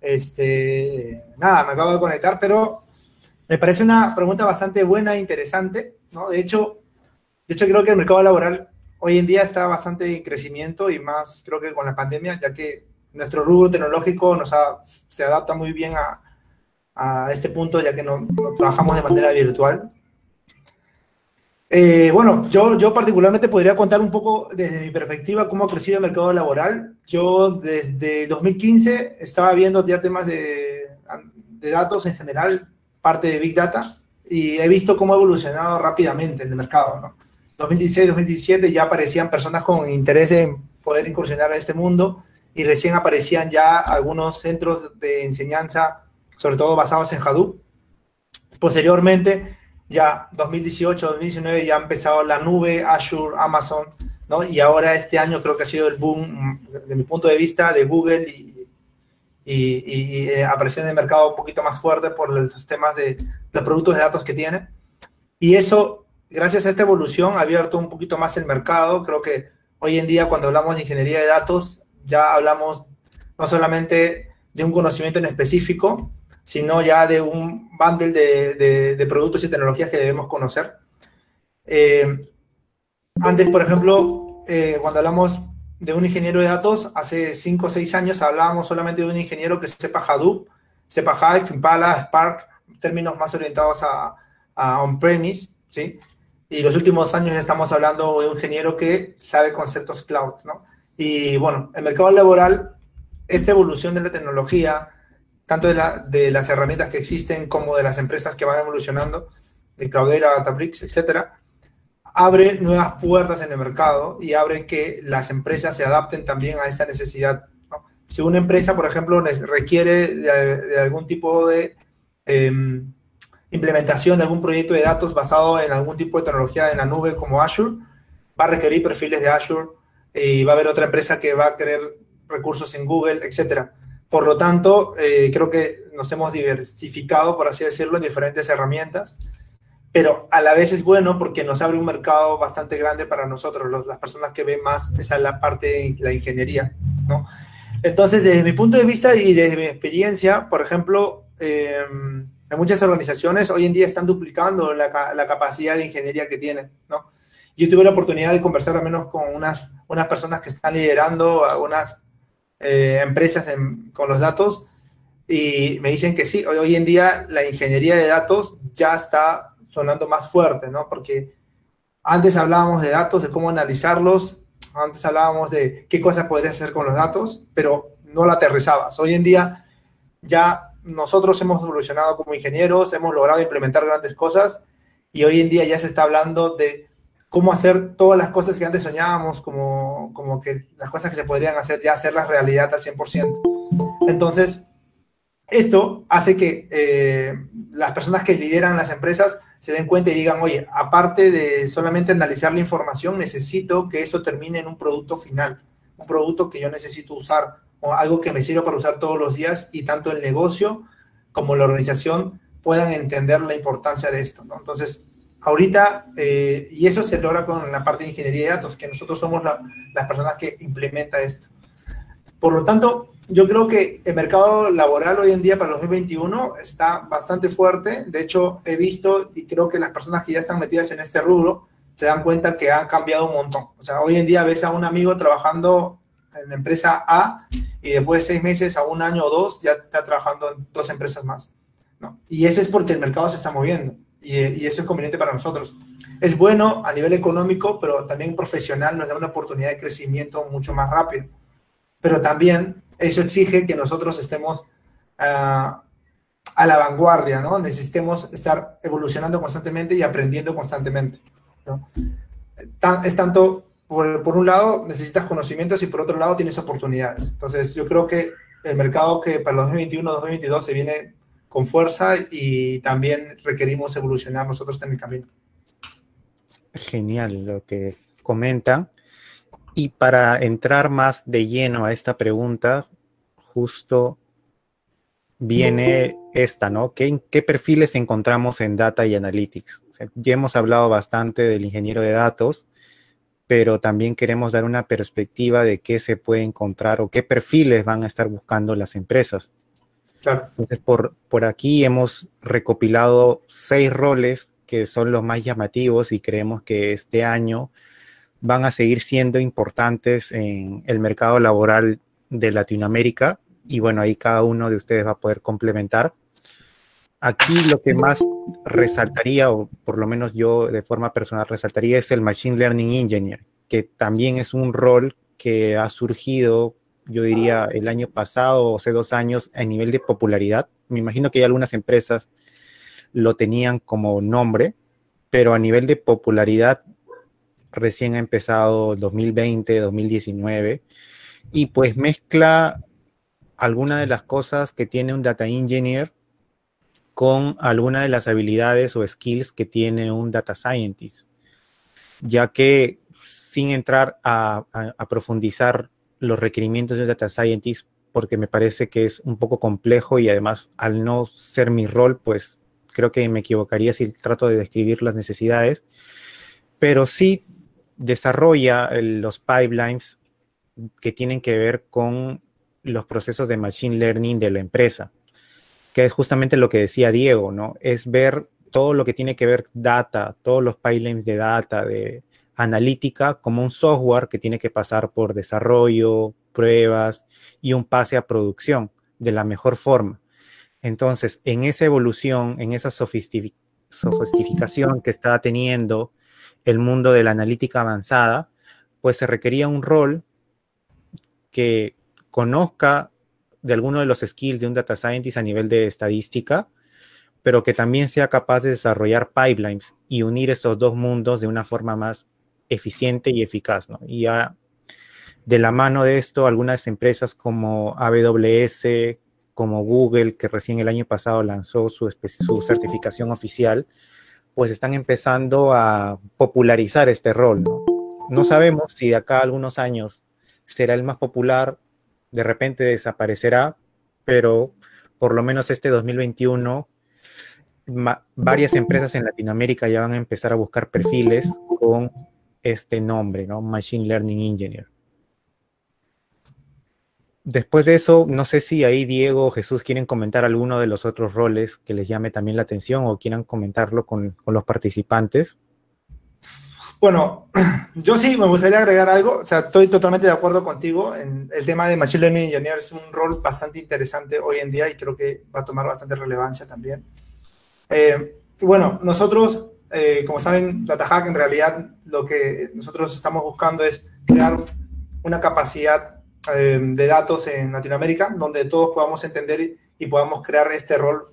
Este, nada, me acabo de conectar, pero me parece una pregunta bastante buena e interesante, ¿no? De hecho, de hecho creo que el mercado laboral hoy en día está bastante en crecimiento y más creo que con la pandemia, ya que nuestro rubro tecnológico nos ha, se adapta muy bien a, este punto, ya que no, trabajamos de manera virtual. Eh, bueno, yo, yo particularmente podría contar un poco desde mi perspectiva cómo ha crecido el mercado laboral. Yo desde 2015 estaba viendo ya temas de, de datos en general, parte de Big Data, y he visto cómo ha evolucionado rápidamente en el mercado. ¿no? 2016, 2017 ya aparecían personas con interés en poder incursionar en este mundo y recién aparecían ya algunos centros de enseñanza, sobre todo basados en Hadoop. Posteriormente, ya 2018, 2019 ya ha empezado la nube, Azure, Amazon, ¿no? Y ahora este año creo que ha sido el boom, de mi punto de vista, de Google y, y, y, y eh, en el mercado un poquito más fuerte por los temas de los productos de datos que tiene. Y eso, gracias a esta evolución, ha abierto un poquito más el mercado. Creo que hoy en día cuando hablamos de ingeniería de datos, ya hablamos no solamente de un conocimiento en específico, sino ya de un bundle de, de, productos y tecnologías que debemos conocer. Eh, antes, por ejemplo, eh, cuando hablamos de un ingeniero de datos, hace 5 o 6 años hablábamos solamente de un ingeniero que sepa Hadoop, sepa Hive, Impala, Spark, términos más orientados a on-premise, ¿sí? Y los últimos años estamos hablando de un ingeniero que sabe conceptos cloud, ¿no? Y bueno, el mercado laboral, esta evolución de la tecnología, tanto de, la, de, las herramientas que existen como de las empresas que van evolucionando, de Cloudera, Databricks, etcétera, abre nuevas puertas en el mercado y abre que las empresas se adapten también a esta necesidad. ¿no? Si una empresa, por ejemplo, requiere de, de algún tipo de eh, implementación de algún proyecto de datos basado en algún tipo de tecnología en la nube como Azure, va a requerir perfiles de Azure y va a haber otra empresa que va a querer recursos en Google, etcétera. Por lo tanto, eh, creo que nos hemos diversificado, por así decirlo, en diferentes herramientas, pero a la vez es bueno porque nos abre un mercado bastante grande para nosotros, las personas que ven más esa es la parte de la ingeniería, ¿no? Entonces, desde mi punto de vista y desde mi experiencia, por ejemplo, eh, en muchas organizaciones hoy en día están duplicando la, la, capacidad de ingeniería que tienen, ¿no? Yo tuve la oportunidad de conversar al menos con unas, unas personas que están liderando algunas eh, empresas en, con los datos y me dicen que sí, hoy, hoy, en día la ingeniería de datos ya está sonando más fuerte, ¿no? Porque antes hablábamos de datos, de cómo analizarlos, antes hablábamos de qué cosas podrías hacer con los datos, pero no la aterrizabas. Hoy en día ya nosotros hemos evolucionado como ingenieros, hemos logrado implementar grandes cosas y hoy en día ya se está hablando de cómo hacer todas las cosas que antes soñábamos, como, como que las cosas que se podrían hacer, ya hacerlas realidad al 100%. Entonces, Esto hace que eh, las personas que lideran las empresas se den cuenta y digan, oye, aparte de solamente analizar la información, necesito que eso termine en un producto final, un producto que yo necesito usar o algo que me sirva para usar todos los días y tanto el negocio como la organización puedan entender la importancia de esto. ¿no? Entonces, ahorita, eh, y eso se logra con la parte de ingeniería de datos, que nosotros somos las personas que implementa esto. Por lo tanto, yo creo que el mercado laboral hoy en día para el 2021 está bastante fuerte. De hecho, he visto y creo que las personas que ya están metidas en este rubro se dan cuenta que han cambiado un montón. O sea, hoy en día ves a un amigo trabajando en la empresa A y después de seis meses a un año o dos ya está trabajando en dos empresas más. ¿no? Y eso es porque el mercado se está moviendo y, eso es conveniente para nosotros. Es bueno a nivel económico, pero también profesional nos da una oportunidad de crecimiento mucho más rápido. Pero también eso exige que nosotros estemos uh, a la vanguardia, ¿no? Necesitemos estar evolucionando constantemente y aprendiendo constantemente. ¿no? es tanto, por, un lado, necesitas conocimientos y por otro lado tienes oportunidades. Entonces, yo creo que el mercado que para el 2021-2022 se viene con fuerza y también requerimos evolucionar nosotros en el camino. Genial lo que comenta. Y para entrar más de lleno a esta pregunta, justo viene esta, ¿no? ¿Qué, perfiles encontramos en Data y Analytics? O ya hemos hablado bastante del ingeniero de datos, pero también queremos dar una perspectiva de qué se puede encontrar o qué perfiles van a estar buscando las empresas. Claro. Entonces, por, por aquí hemos recopilado seis roles que son los más llamativos y creemos que este año van a seguir siendo importantes en el mercado laboral de Latinoamérica y bueno, ahí cada uno de ustedes va a poder complementar. Aquí lo que más resaltaría, o por lo menos yo de forma personal resaltaría, es el Machine Learning Engineer, que también es un rol que ha surgido, yo diría, el año pasado o hace dos años a nivel de popularidad. Me imagino que ya algunas empresas lo tenían como nombre, pero a nivel de popularidad recién ha empezado 2020, 2019, y pues mezcla algunas de las cosas que tiene un data engineer con algunas de las habilidades o skills que tiene un data scientist, ya que sin entrar a, profundizar los requerimientos de un data scientist, porque me parece que es un poco complejo y además al no ser mi rol, pues creo que me equivocaría si trato de describir las necesidades, pero sí desarrolla los pipelines que tienen que ver con los procesos de machine learning de la empresa, que es justamente lo que decía Diego, ¿no? Es ver todo lo que tiene que ver data, todos los pipelines de data, de analítica, como un software que tiene que pasar por desarrollo, pruebas y un pase a producción de la mejor forma. Entonces, en esa evolución, en esa sofisticación que está teniendo el mundo de la analítica avanzada, pues se requería un rol que conozca de alguno de los skills de un data scientist a nivel de estadística, pero que también sea capaz de desarrollar pipelines y unir estos dos mundos de una forma más eficiente y eficaz. ¿no? Y ya de la mano de esto, algunas empresas como AWS, como Google, que recién el año pasado lanzó su, su certificación oficial, pues están empezando a popularizar este rol. ¿no? no sabemos si de acá a algunos años será el más popular, de repente desaparecerá, pero por lo menos este 2021 varias empresas en Latinoamérica ya van a empezar a buscar perfiles con este nombre, ¿no? Machine Learning Engineer. Después de eso, no sé si ahí Diego o Jesús quieren comentar alguno de los otros roles que les llame también la atención o quieran comentarlo con, con los participantes. Bueno, (clears throat) yo sí me gustaría agregar algo. O sea, estoy totalmente de acuerdo contigo. En el tema de Machine Learning Engineer es un rol bastante interesante hoy en día y creo que va a tomar bastante relevancia también. Eh, bueno, nosotros, eh, como saben, DataHack en realidad lo que nosotros estamos buscando es crear una capacidad eh, de datos en Latinoamérica, donde todos podamos entender y, y podamos crear este rol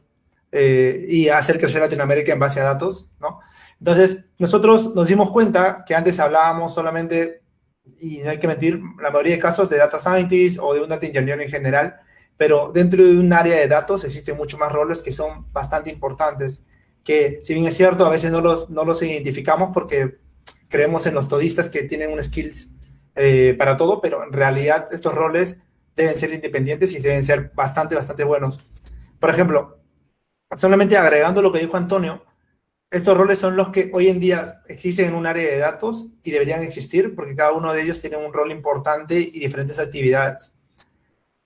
eh, y hacer crecer Latinoamérica en base a datos, ¿no? Entonces, nosotros nos dimos cuenta que antes hablábamos solamente, y no hay que mentir, la mayoría de casos de data scientist o de un data engineer en general, pero dentro de un área de datos existen muchos más roles que son bastante importantes, que si bien es cierto, a veces no los, no los identificamos porque creemos en los todistas que tienen un skills eh, para todo, pero en realidad estos roles deben ser independientes y deben ser bastante, bastante buenos. Por ejemplo, solamente agregando lo que dijo Antonio, estos roles son los que hoy en día existen en un área de datos y deberían existir porque cada uno de ellos tiene un rol importante y diferentes actividades.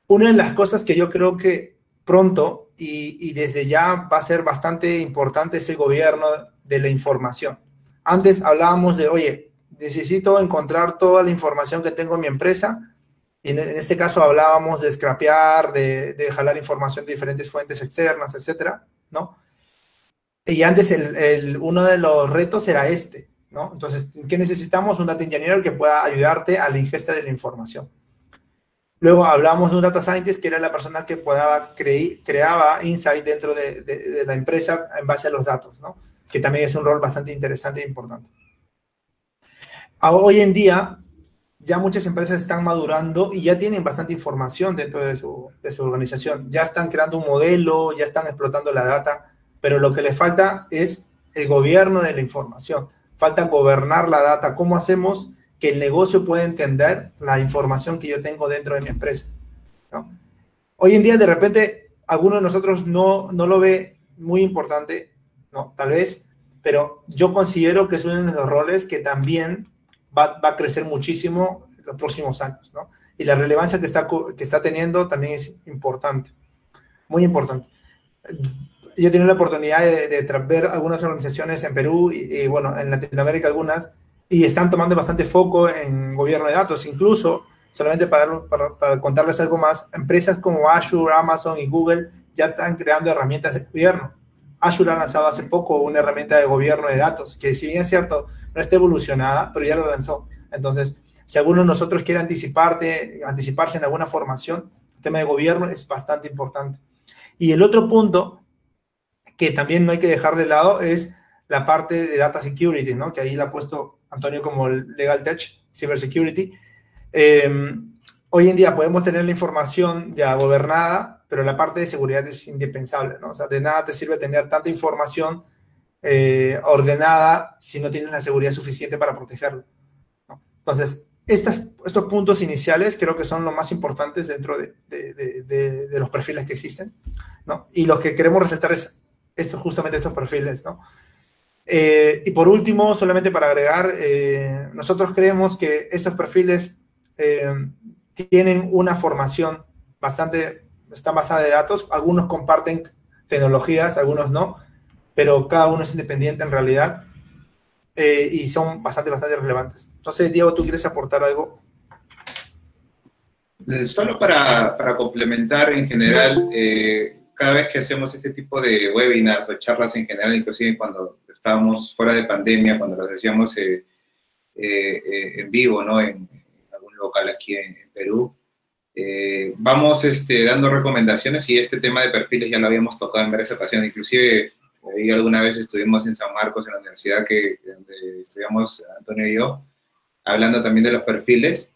Una de las cosas que yo creo que pronto y, desde ya va a ser bastante importante es el gobierno de la información. Antes hablábamos de, oye, necesito encontrar toda la información que tengo en mi empresa. Y en, este caso hablábamos de scrapear, de, de jalar información de diferentes fuentes externas, etcétera, ¿no? Y antes el, el, uno de los retos era este, ¿no? Entonces, ¿qué necesitamos? Un data engineer que pueda ayudarte a la ingesta de la información. Luego hablamos de un data scientist que era la persona que podaba creí, creaba insight dentro de, de, de, la empresa en base a los datos, ¿no? Que también es un rol bastante interesante e importante. Hoy en día, ya muchas empresas están madurando y ya tienen bastante información dentro de su, de su organización. Ya están creando un modelo, ya están explotando la data pero lo que le falta es el gobierno de la información. Falta gobernar la data. ¿Cómo hacemos que el negocio pueda entender la información que yo tengo dentro de mi empresa? Hoy en día, de repente, alguno de nosotros no, no lo ve muy importante, ¿no? Tal vez, pero yo considero que es uno de los roles que también va, va a crecer muchísimo en los próximos años, ¿no? Y la relevancia que está, que está teniendo también es importante, muy importante yo he tenido la oportunidad de, de, ver algunas organizaciones en Perú y, y, bueno, en Latinoamérica algunas, y están tomando bastante foco en gobierno de datos. Incluso, solamente para, para, para, contarles algo más, empresas como Azure, Amazon y Google ya están creando herramientas de gobierno. Azure ha lanzado hace poco una herramienta de gobierno de datos, que si bien es cierto, no está evolucionada, pero ya lo lanzó. Entonces, si alguno de nosotros quiere anticiparte, anticiparse en alguna formación, el tema de gobierno es bastante importante. Y el otro punto que también no hay que dejar de lado es la parte de data security, ¿no? Que ahí la ha puesto Antonio como legal tech, cyber security. Eh, hoy en día podemos tener la información ya gobernada, pero la parte de seguridad es indispensable, ¿no? O sea, de nada te sirve tener tanta información eh, ordenada si no tienes la seguridad suficiente para protegerlo. ¿no? Entonces, estas, estos puntos iniciales creo que son los más importantes dentro de, de, de, de los perfiles que existen, ¿no? Y lo que queremos resaltar es estos, justamente estos perfiles, ¿no? Eh, y por último, solamente para agregar, eh, nosotros creemos que estos perfiles eh, tienen una formación bastante, está basada de datos, algunos comparten tecnologías, algunos no, pero cada uno es independiente en realidad y son bastante, bastante relevantes. Entonces, Diego, ¿tú quieres aportar algo? Solo para, para complementar en general, cada vez que hacemos este tipo de webinars o charlas en general, inclusive cuando estábamos fuera de pandemia, cuando las hacíamos eh, eh, en vivo, ¿no? En, en, algún local aquí en, en Perú, eh, vamos este, dando recomendaciones y este tema de perfiles ya lo habíamos tocado en varias ocasiones, inclusive ahí alguna vez estuvimos en San Marcos, en la universidad que, donde estudiamos Antonio y yo, hablando también de los perfiles,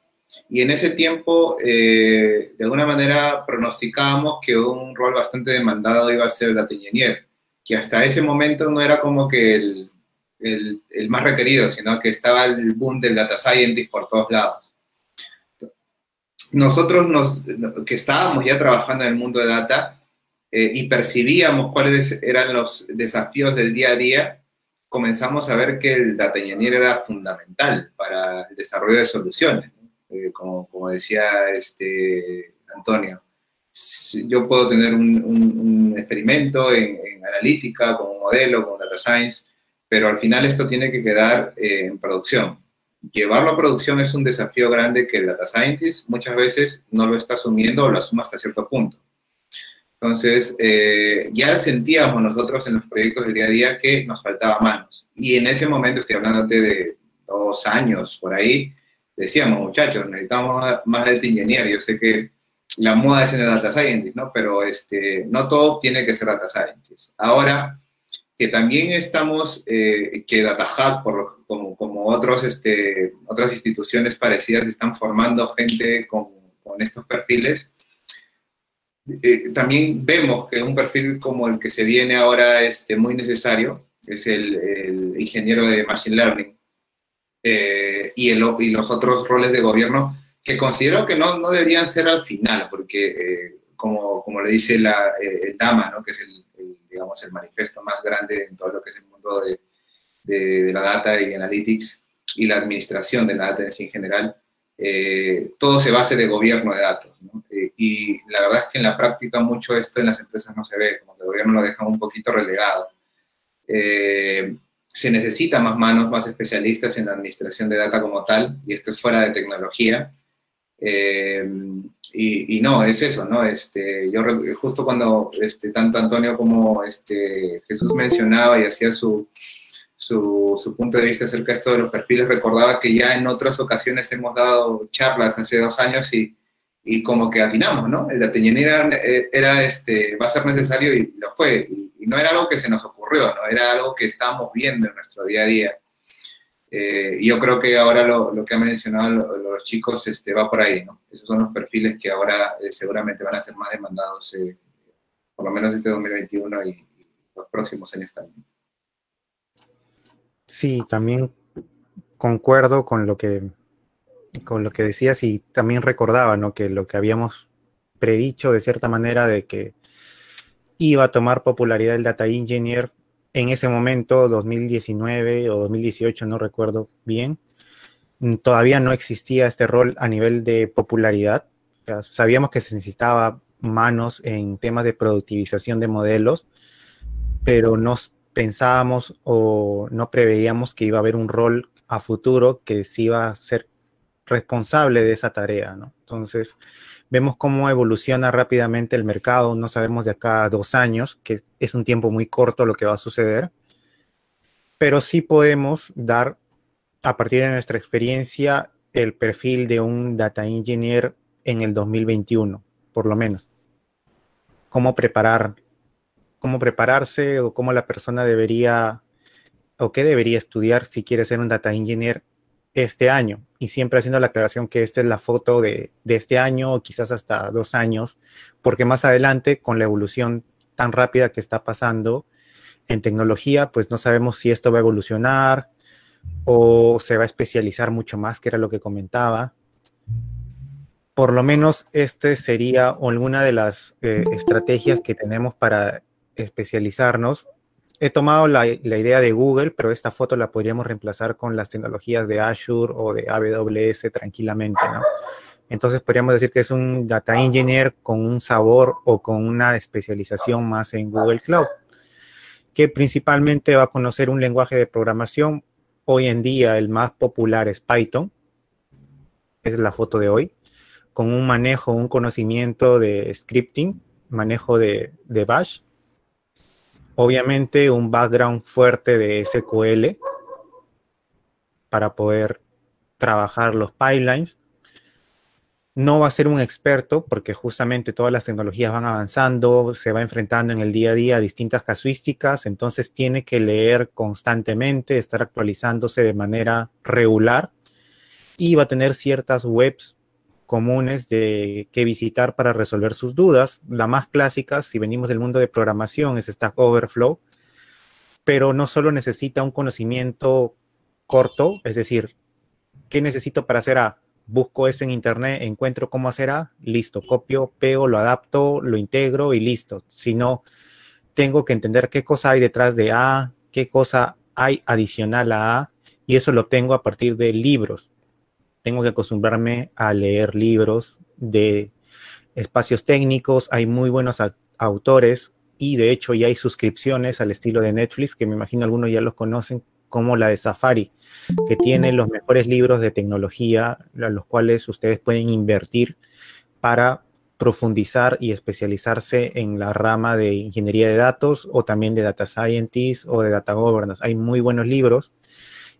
y en ese tiempo, eh, de alguna manera, pronosticábamos que un rol bastante demandado iba a ser el data engineer, que hasta ese momento no era como que el, el, el, más requerido, sino que estaba el boom del data scientist por todos lados. Nosotros nos, que estábamos ya trabajando en el mundo de data eh, y percibíamos cuáles eran los desafíos del día a día, comenzamos a ver que el data engineer era fundamental para el desarrollo de soluciones eh, como, como, decía este Antonio. Yo puedo tener un, un, un experimento en, en, analítica, con un modelo, con data science, pero al final esto tiene que quedar eh, en producción. Llevarlo a producción es un desafío grande que el data scientist muchas veces no lo está asumiendo o lo asuma hasta cierto punto. Entonces, eh, ya sentíamos nosotros en los proyectos del día a día que nos faltaba manos. Y en ese momento, estoy hablándote de dos años por ahí, decíamos, muchachos, necesitamos más data engineer. Yo sé que la moda es en el data scientist, ¿no? Pero este, no todo tiene que ser data scientist. Ahora, que también estamos, eh, que Data por, como, como otros, este, otras instituciones parecidas, están formando gente con, con estos perfiles, eh, también vemos que un perfil como el que se viene ahora este, muy necesario es el ingeniero de Machine Learning eh, y, el, y, los otros roles de gobierno que considero que no, no deberían ser al final, porque eh, como, como, le dice la, el DAMA, ¿no? que es el, digamos, el manifiesto más grande en todo lo que es el mundo de, de, de la data y analytics y la administración de la data en general, eh, todo se base de gobierno de datos. ¿no? Eh, y la verdad es que en la práctica mucho esto en las empresas no se ve, como que el gobierno lo deja un poquito relegado. Eh, se necesita más manos, más especialistas en la administración de data como tal, y esto es fuera de tecnología. Eh, y, no, es eso, ¿no? Este, yo justo cuando este, tanto Antonio como este, Jesús mencionaba y hacía su, su, su, punto de vista acerca de esto de los perfiles, recordaba que ya en otras ocasiones hemos dado charlas hace dos años y, y como que atinamos, ¿no? El data era, era, este, va a ser necesario y lo fue. Y, no era algo que se nos ocurrió, ¿no? Era algo que estábamos viendo en nuestro día a día. Eh, y yo creo que ahora lo, lo que han mencionado los chicos este, va por ahí, ¿no? Esos son los perfiles que ahora eh, seguramente van a ser más demandados, eh, por lo menos este 2021 y, y los próximos años también. Sí, también concuerdo con lo que con lo que decías y también recordaba, ¿no? Que lo que habíamos predicho de cierta manera de que iba a tomar popularidad el data engineer en ese momento, 2019 o 2018, no recuerdo bien, todavía no existía este rol a nivel de popularidad. Sabíamos que se necesitaba manos en temas de productivización de modelos, pero nos pensábamos o no preveíamos que iba a haber un rol a futuro que sí iba a ser responsable de esa tarea, ¿no? Entonces, vemos cómo evoluciona rápidamente el mercado, no sabemos de acá a dos años, que es un tiempo muy corto lo que va a suceder, pero sí podemos dar, a partir de nuestra experiencia, el perfil de un data engineer en el 2021, por lo menos. Cómo preparar cómo prepararse o cómo la persona debería o qué debería estudiar si quiere ser un data engineer este año. Y siempre haciendo la aclaración que esta es la foto de, de este año o quizás hasta dos años, porque más adelante, con la evolución tan rápida que está pasando en tecnología, pues no sabemos si esto va a evolucionar o se va a especializar mucho más, que era lo que comentaba. Por lo menos este sería alguna de las eh, estrategias que tenemos para especializarnos. He tomado la, idea de Google, pero esta foto la podríamos reemplazar con las tecnologías de Azure o de AWS tranquilamente, ¿no? Entonces podríamos decir que es un data engineer con un sabor o con una especialización más en Google Cloud, que principalmente va a conocer un lenguaje de programación. Hoy en día el más popular es Python, es la foto de hoy, con un manejo, un conocimiento de scripting, manejo de Bash, obviamente un background fuerte de SQL para poder trabajar los pipelines. No va a ser un experto porque justamente todas las tecnologías van avanzando, se va enfrentando en el día a día a distintas casuísticas, entonces tiene que leer constantemente, estar actualizándose de manera regular y va a tener ciertas webs comunes de que visitar para resolver sus dudas. La más clásica, si venimos del mundo de programación, es Stack Overflow, pero no solo necesita un conocimiento corto, es decir, ¿qué necesito para hacer A? Busco esto en internet, encuentro cómo hacer A, listo, copio, pego, lo adapto, lo integro y listo. Sino tengo que entender qué cosa hay detrás de A, qué cosa hay adicional a A, y eso lo tengo a partir de libros tengo que acostumbrarme a leer libros de espacios técnicos, hay muy buenos autores y de hecho ya hay suscripciones al estilo de Netflix, que me imagino algunos ya los conocen, como la de Safari, que tiene los mejores libros de tecnología, a los cuales ustedes pueden invertir para profundizar y especializarse en la rama de ingeniería de datos o también de data scientist o de data governance. Hay muy buenos libros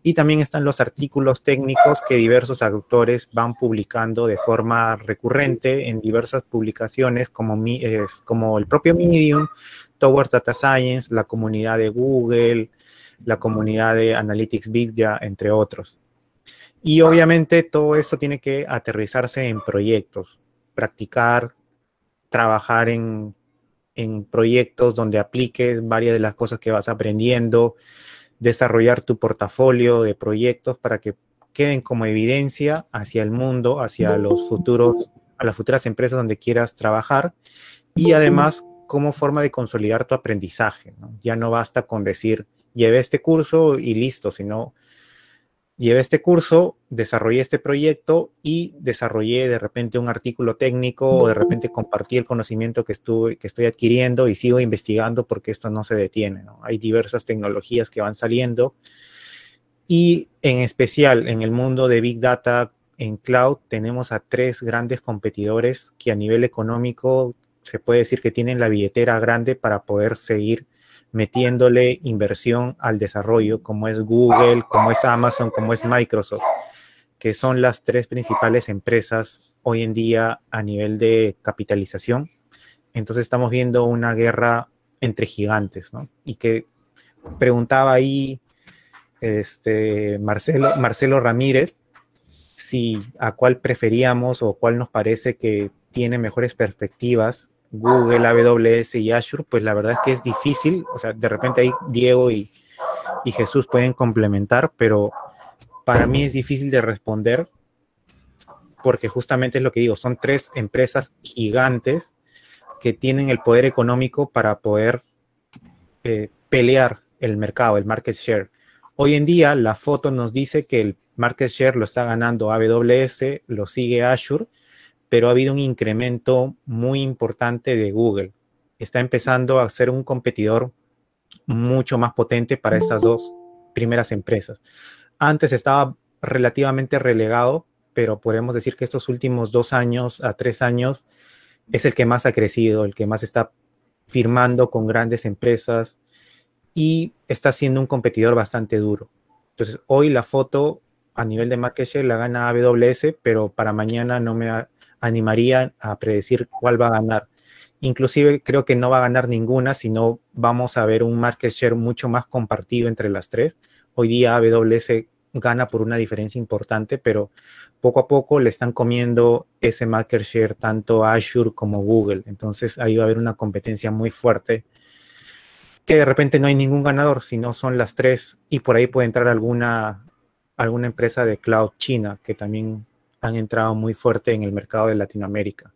y también están los artículos técnicos que diversos autores van publicando de forma recurrente en diversas publicaciones como, como el propio Medium, Towards Data Science, la comunidad de Google, la comunidad de Analytics Big, ya, entre otros. Y obviamente todo esto tiene que aterrizarse en proyectos, practicar, trabajar en, proyectos donde apliques varias de las cosas que vas aprendiendo, desarrollar tu portafolio de proyectos para que queden como evidencia hacia el mundo, hacia los futuros, a las futuras empresas donde quieras trabajar y además como forma de consolidar tu aprendizaje. Ya no basta con decir, llevé este curso y listo, sino llevé este curso, desarrollé este proyecto y desarrollé de repente un artículo técnico o de repente compartí el conocimiento que, estuve, que estoy adquiriendo y sigo investigando porque esto no se detiene. Hay diversas tecnologías que van saliendo y en especial en el mundo de Big Data en cloud tenemos a tres grandes competidores que a nivel económico se puede decir que tienen la billetera grande para poder seguir metiéndole inversión al desarrollo, como es Google, como es Amazon, como es Microsoft, que son las tres principales empresas hoy en día a nivel de capitalización. Entonces estamos viendo una guerra entre gigantes, ¿no? Y que preguntaba ahí este, Marcelo, Marcelo Ramírez si a cuál preferíamos o cuál nos parece que tiene mejores perspectivas Google, AWS y Azure, pues la verdad es que es difícil, o sea, de repente ahí Diego y, Jesús pueden complementar, pero para mí es difícil de responder porque justamente es lo que digo, son tres empresas gigantes que tienen el poder económico para poder eh, pelear el mercado, el market share. Hoy en día la foto nos dice que el market share lo está ganando AWS, lo sigue Azure pero ha habido un incremento muy importante de Google. Está empezando a ser un competidor mucho más potente para estas dos primeras empresas. Antes estaba relativamente relegado, pero podemos decir que estos últimos dos años a tres años es el que más ha crecido, el que más está firmando con grandes empresas y está siendo un competidor bastante duro. Entonces, hoy la foto a nivel de market share la gana AWS, pero para mañana no me, animaría a predecir cuál va a ganar. Inclusive creo que no va a ganar ninguna, sino vamos a ver un market share mucho más compartido entre las tres. Hoy día AWS gana por una diferencia importante, pero poco a poco le están comiendo ese market share tanto Azure como Google. Entonces ahí va a haber una competencia muy fuerte que de repente no hay ningún ganador, sino son las tres y por ahí puede entrar alguna, alguna empresa de cloud china que también han entrado muy fuerte en el mercado de Latinoamérica.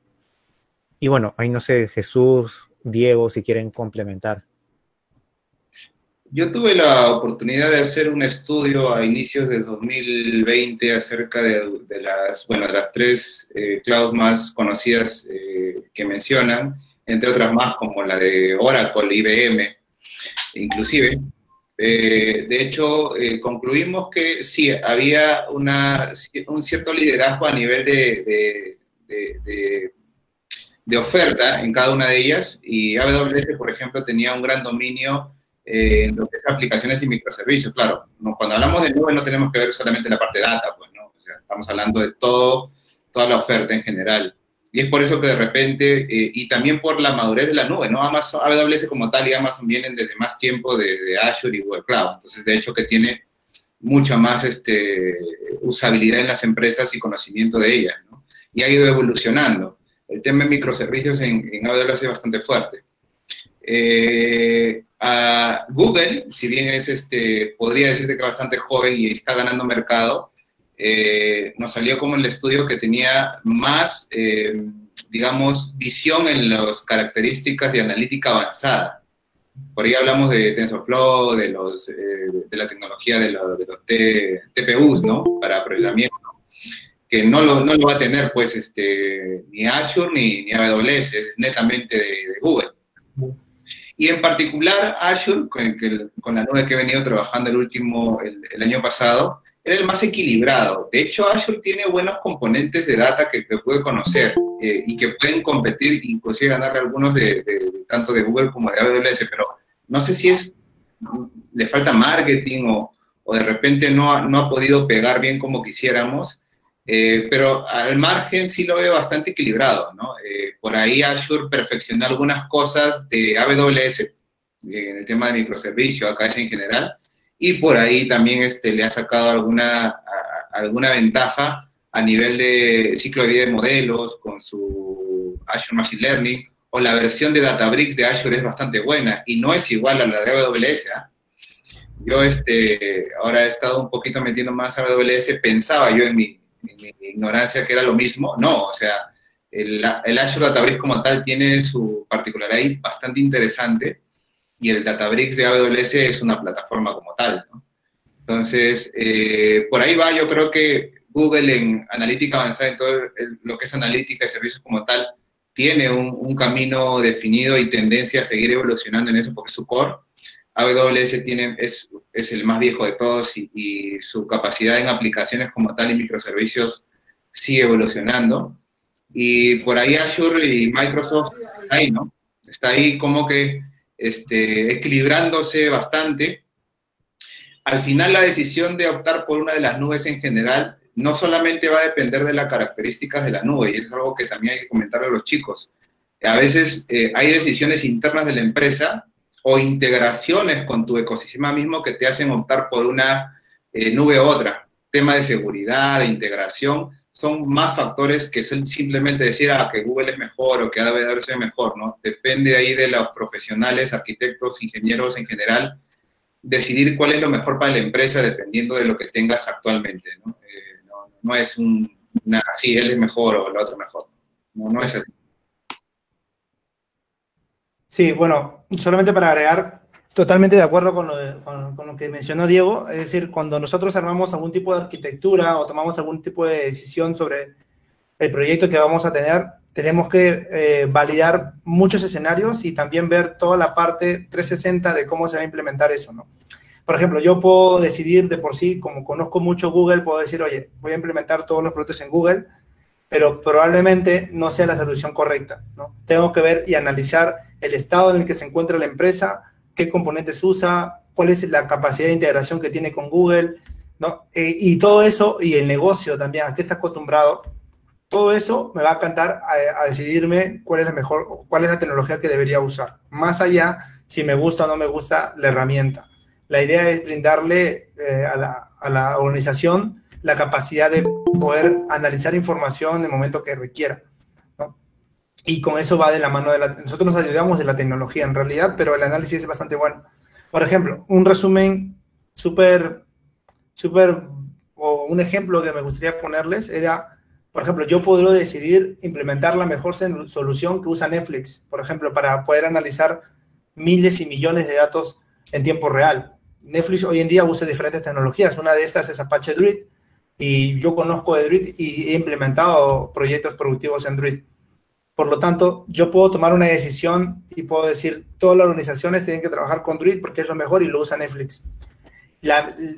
Y bueno, ahí no sé, Jesús, Diego, si quieren complementar. Yo tuve la oportunidad de hacer un estudio a inicios de 2020 acerca de, las, bueno, de las tres eh, clouds más conocidas eh, que mencionan, entre otras más como la de Oracle, IBM, inclusive. Eh, de hecho, eh, concluimos que sí, había una, un cierto liderazgo a nivel de, de, oferta en cada una de ellas y AWS, por ejemplo, tenía un gran dominio eh, en lo que es aplicaciones y microservicios. Claro, cuando hablamos de nube no tenemos que ver solamente la parte de data, pues, ¿no? estamos hablando de todo, toda la oferta en general. Y es por eso que de repente, eh, y también por la madurez de la nube, ¿no? Amazon, AWS como tal y Amazon vienen desde más tiempo de, Azure y Google Cloud. Entonces, de hecho, que tiene mucha más este, usabilidad en las empresas y conocimiento de ellas, ¿no? Y ha ido evolucionando. El tema de microservicios en, AWS es bastante fuerte. Eh, Google, si bien es, este, podría decirte que bastante joven y está ganando mercado, eh, nos salió como el estudio que tenía más, eh, digamos, visión en las características de analítica avanzada. Por ahí hablamos de TensorFlow, de, los, eh, de la tecnología de, los TPUs, ¿no? Para procesamiento, que no lo, no lo, va a tener, pues, este, ni Azure ni, ni AWS, es netamente de, Google. Y en particular Azure, con, la nube que he venido trabajando el último, el año pasado, era el más equilibrado. De hecho, Azure tiene buenos componentes de data que, puede conocer eh, y que pueden competir, inclusive ganarle algunos de, tanto de Google como de AWS, pero no sé si es, le falta marketing o, o de repente no ha, no ha podido pegar bien como quisiéramos, eh, pero al margen sí lo veo bastante equilibrado, ¿no? Eh, por ahí Azure perfeccionó algunas cosas de AWS, en el tema de microservicio, acá es en general, y por ahí también este, le ha sacado alguna, alguna ventaja a nivel de ciclo de vida de modelos, con su, Azure Machine Learning, o la versión de Databricks de Azure es bastante buena y no es igual a la de AWS. ¿ah? Yo este, ahora he estado un poquito metiendo más a AWS, pensaba yo en mi, ignorancia que era lo mismo. No, o sea, el, el Azure Databricks como tal tiene su particularidad bastante interesante y el Databricks de AWS es una plataforma como tal. ¿no? Entonces, eh, por ahí va, yo creo que Google en analítica avanzada, en todo lo que es analítica y servicios como tal, tiene un, camino definido y tendencia a seguir evolucionando en eso porque su core, AWS tiene, es, es el más viejo de todos y, su capacidad en aplicaciones como tal y microservicios sigue evolucionando. Y por ahí Azure y Microsoft ahí, ¿no? Está ahí como que este, equilibrándose bastante. Al final la decisión de optar por una de las nubes en general no solamente va a depender de las características de la nube, y es algo que también hay que comentar a los chicos. A veces eh, hay decisiones internas de la empresa o integraciones con tu ecosistema mismo que te hacen optar por una eh, nube u otra. Tema de seguridad, de integración, son más factores que simplemente decir ah, que Google es mejor o que AWS es mejor, ¿no? Depende ahí de los profesionales, arquitectos, ingenieros en general, decidir cuál es lo mejor para la empresa dependiendo de lo que tengas actualmente, ¿no? no es un, una, él es mejor o el otro mejor. No, no es así. Sí, bueno, solamente para agregar, totalmente de acuerdo con lo, con, lo, que mencionó Diego, es decir, cuando nosotros armamos algún tipo de arquitectura o tomamos algún tipo de decisión sobre el proyecto que vamos a tener, tenemos que eh, validar muchos escenarios y también ver toda la parte 360 de cómo se va a implementar eso, ¿no? Por ejemplo, yo puedo decidir de por sí, como conozco mucho Google, puedo decir, oye, voy a implementar todos los productos en Google, pero probablemente no sea la solución correcta. ¿no? Tengo que ver y analizar el estado en el que se encuentra la empresa, qué componentes usa, cuál es la capacidad de integración que tiene con Google, ¿no? Eh, y todo eso, y el negocio también, a qué está acostumbrado, todo eso me va a cantar a, a, decidirme cuál es la mejor, cuál es la tecnología que debería usar, más allá si me gusta o no me gusta la herramienta. La idea es brindarle eh, a, la, organización la capacidad de poder analizar información en el momento que requiera. Y con eso va de la mano de la... Nosotros nos ayudamos de la tecnología en realidad, pero el análisis es bastante bueno. Por ejemplo, un resumen súper, súper, o un ejemplo que me gustaría ponerles era, por ejemplo, yo podría decidir implementar la mejor solución que usa Netflix, por ejemplo, para poder analizar miles y millones de datos en tiempo real. Netflix hoy en día usa diferentes tecnologías. Una de estas es Apache Druid y yo conozco de Druid y he implementado proyectos productivos en Druid. Por lo tanto, yo puedo tomar una decisión y puedo decir, todas las organizaciones tienen que trabajar con Druid porque es lo mejor y lo usa Netflix.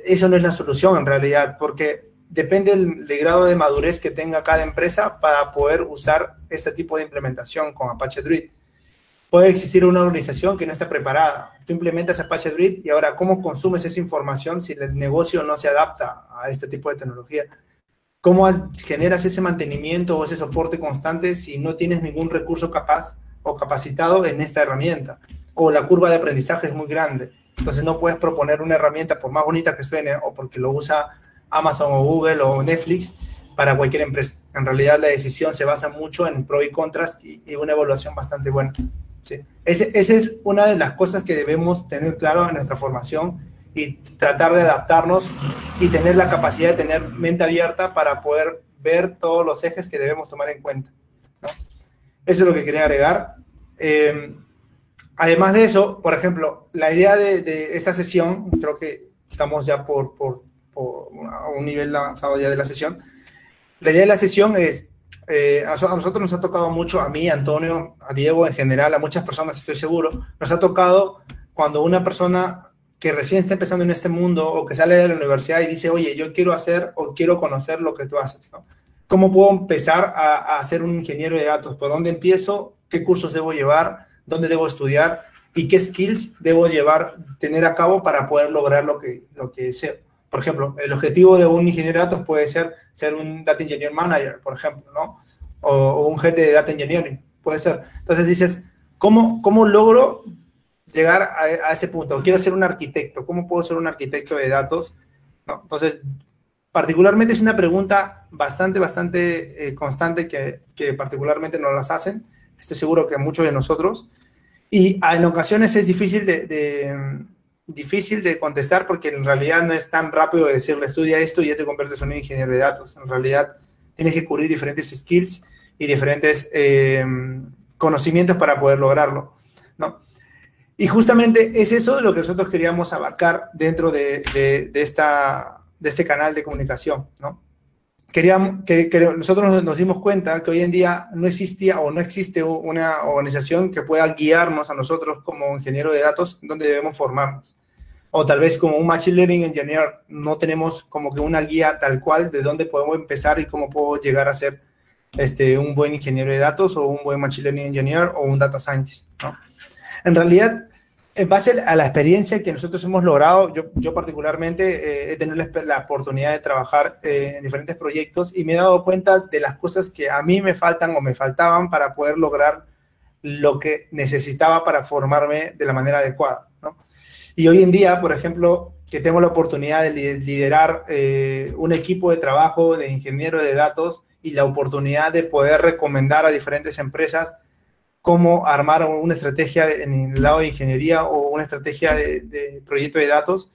eso no es la solución en realidad, porque depende del, del, grado de madurez que tenga cada empresa para poder usar este tipo de implementación con Apache Druid puede existir una organización que no está preparada. Tú implementas Apache Druid y ahora, ¿cómo consumes esa información si el negocio no se adapta a este tipo de tecnología? ¿Cómo generas ese mantenimiento o ese soporte constante si no tienes ningún recurso capaz o capacitado en esta herramienta? O la curva de aprendizaje es muy grande. Entonces no puedes proponer una herramienta, por más bonita que suene, o porque lo usa Amazon o Google o Netflix, para cualquier empresa. En realidad la decisión se basa mucho en pro y contras y una evaluación bastante buena. Sí. esa es una de las cosas que debemos tener claro en nuestra formación y tratar de adaptarnos y tener la capacidad de tener mente abierta para poder ver todos los ejes que debemos tomar en cuenta. Eso es lo que quería agregar. Em, además de eso, por ejemplo, la idea de, esta sesión, creo que estamos ya por, por, por, un nivel avanzado ya de la sesión, la idea de la sesión es eh, a nosotros nos ha tocado mucho, a mí, a Antonio, a Diego en general, a muchas personas estoy seguro, nos ha tocado cuando una persona que recién está empezando en este mundo o que sale de la universidad y dice, oye, yo quiero hacer o quiero conocer lo que tú haces, ¿no? ¿Cómo puedo empezar a, a ser un ingeniero de datos? ¿Por dónde empiezo? ¿Qué cursos debo llevar? ¿Dónde debo estudiar? ¿Y qué skills debo llevar, tener a cabo para poder lograr lo que, lo que deseo? Por ejemplo, el objetivo de un ingeniero de datos puede ser ser un Data Engineer Manager, por ejemplo, ¿no? O, un jefe de Data Engineering, puede ser. Entonces dices, ¿cómo, cómo logro llegar a, ese punto? Quiero ser un arquitecto, ¿cómo puedo ser un arquitecto de datos? ¿No? Entonces, particularmente es una pregunta bastante, bastante eh, constante que, que, particularmente nos las hacen estoy seguro que muchos de nosotros. Y en ocasiones es difícil de, difícil de contestar porque en realidad no es tan rápido decirle estudia esto y ya te conviertes en un ingeniero de datos. En realidad tienes que cubrir diferentes skills y diferentes eh, conocimientos para poder lograrlo, ¿no? Y justamente es eso lo que nosotros queríamos abarcar dentro de, de, esta, de este canal de comunicación, ¿no? Queríamos, que, nosotros nos, dimos cuenta que hoy en día no existía o no existe una organización que pueda guiarnos a nosotros como ingeniero de datos donde debemos formarnos. O tal vez como un Machine Learning Engineer no tenemos como que una guía tal cual de dónde podemos empezar y cómo puedo llegar a ser este, un buen ingeniero de datos o un buen Machine Learning Engineer o un Data Scientist, ¿no? En realidad, en base a la experiencia que nosotros hemos logrado, yo, yo particularmente eh, he tenido la, oportunidad de trabajar eh, en diferentes proyectos y me he dado cuenta de las cosas que a mí me faltan o me faltaban para poder lograr lo que necesitaba para formarme de la manera adecuada. ¿no? Y hoy en día, por ejemplo, que tengo la oportunidad de liderar eh, un equipo de trabajo de ingeniero de datos y la oportunidad de poder recomendar a diferentes empresas cómo armar una estrategia en el lado de ingeniería o una estrategia de, proyecto de datos,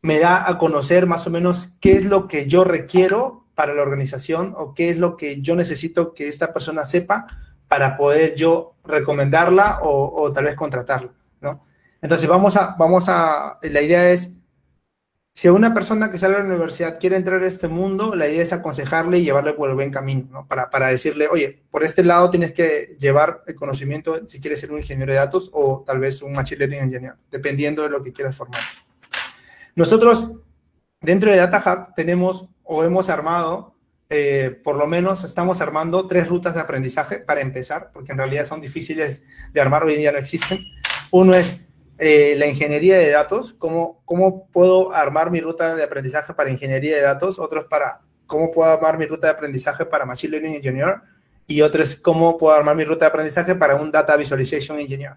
me da a conocer más o menos qué es lo que yo requiero para la organización o qué es lo que yo necesito que esta persona sepa para poder yo recomendarla o, tal vez contratarla, ¿no? Entonces vamos a, vamos a, la idea es si una persona que sale de la universidad quiere entrar a este mundo, la idea es aconsejarle y llevarle por el buen camino, ¿no? Para, para decirle, oye, por este lado tienes que llevar el conocimiento si quieres ser un ingeniero de datos o tal vez un machine learning engineer, dependiendo de lo que quieras formar. Nosotros, dentro de Data tenemos o hemos armado, eh, por lo menos estamos armando tres rutas de aprendizaje para empezar, porque en realidad son difíciles de armar, hoy en día no existen. Uno es eh, la ingeniería de datos, cómo, cómo puedo armar mi ruta de aprendizaje para ingeniería de datos, otros para cómo puedo armar mi ruta de aprendizaje para Machine Learning Engineer y otros cómo puedo armar mi ruta de aprendizaje para un Data Visualization Engineer.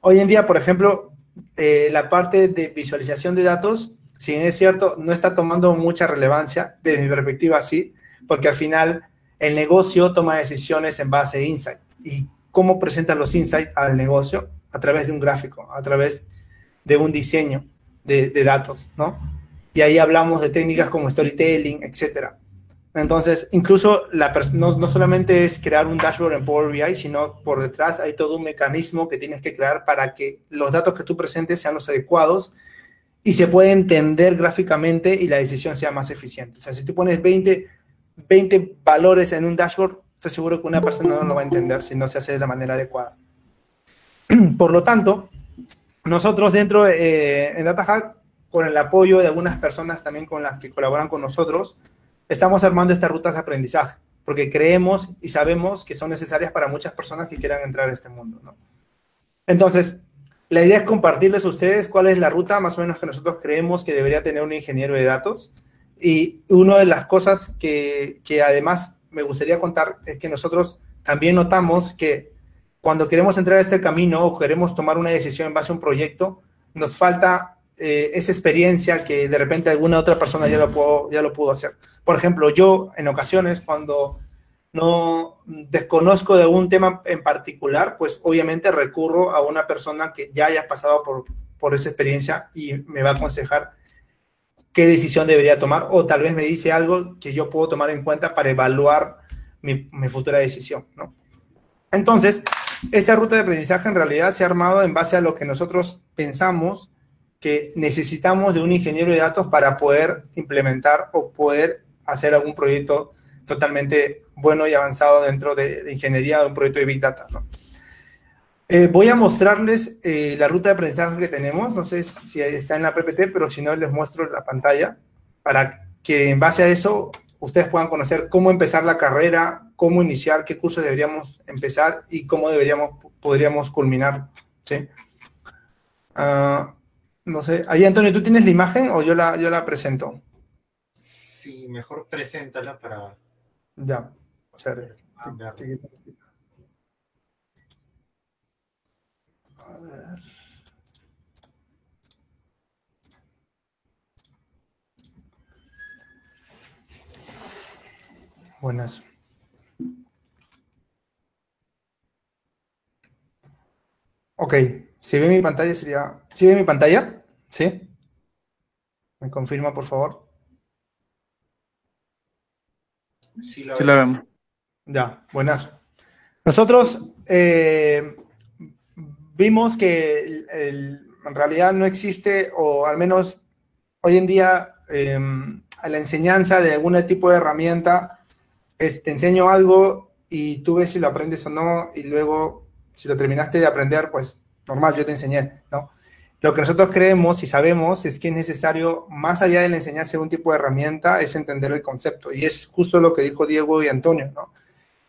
Hoy en día, por ejemplo, eh, la parte de visualización de datos, si es cierto, no está tomando mucha relevancia, desde mi perspectiva sí, porque al final el negocio toma decisiones en base a insight. ¿Y cómo presentan los insights al negocio? A través de un gráfico, a través de un diseño de, datos, ¿no? Y ahí hablamos de técnicas como storytelling, etcétera. Entonces, incluso la no, no, solamente es crear un dashboard en Power BI, sino por detrás hay todo un mecanismo que tienes que crear para que los datos que tú presentes sean los adecuados y se pueda entender gráficamente y la decisión sea más eficiente. O sea, si tú pones 20, 20 valores en un dashboard, estoy seguro que una persona no lo va a entender si no se hace de la manera adecuada. (clears throat) Por lo tanto, nosotros dentro de eh, en DataHack, con el apoyo de algunas personas también con las que colaboran con nosotros, estamos armando estas rutas de aprendizaje, porque creemos y sabemos que son necesarias para muchas personas que quieran entrar a este mundo. Entonces, la idea es compartirles a ustedes cuál es la ruta más o menos que nosotros creemos que debería tener un ingeniero de datos. Y una de las cosas que, que además me gustaría contar es que nosotros también notamos que cuando queremos entrar a este camino o queremos tomar una decisión en base a un proyecto, nos falta eh, esa experiencia que de repente alguna otra persona ya lo, pudo, ya lo pudo hacer. Por ejemplo, yo en ocasiones cuando no desconozco de algún tema en particular, pues obviamente recurro a una persona que ya haya pasado por, por esa experiencia y me va a aconsejar qué decisión debería tomar o tal vez me dice algo que yo puedo tomar en cuenta para evaluar mi, mi futura decisión, ¿no? Entonces, esta ruta de aprendizaje en realidad se ha armado en base a lo que nosotros pensamos que necesitamos de un ingeniero de datos para poder implementar o poder hacer algún proyecto totalmente bueno y avanzado dentro de, ingeniería o un proyecto de Big Data. Eh, voy a mostrarles eh, la ruta de aprendizaje que tenemos. No sé si está en la PPT, pero si no, les muestro la pantalla para que en base a eso ustedes puedan conocer cómo empezar la carrera, cómo iniciar, qué cursos deberíamos empezar y cómo deberíamos, podríamos culminar. ¿sí? Ah, no sé, ahí Antonio, ¿tú tienes la imagen o yo la, yo la presento? Sí, mejor preséntala para... Ya, chévere. A ver. Buenas. Ok, si ve mi pantalla sería... ¿Sí ve mi pantalla? ¿Sí? ¿Me confirma, por favor? Sí, la, sí la vemos. Ya, buenas. Nosotros eh, vimos que en realidad no existe, o al menos hoy en día, eh, la enseñanza de algún tipo de herramienta te enseño algo y tú ves si lo aprendes o no, y luego si lo terminaste de aprender, pues normal, yo te enseñé, ¿no? Lo que nosotros creemos y sabemos es que es necesario, más allá de la enseñanza de un tipo de herramienta, es entender el concepto. Y es justo lo que dijo Diego y Antonio, ¿no?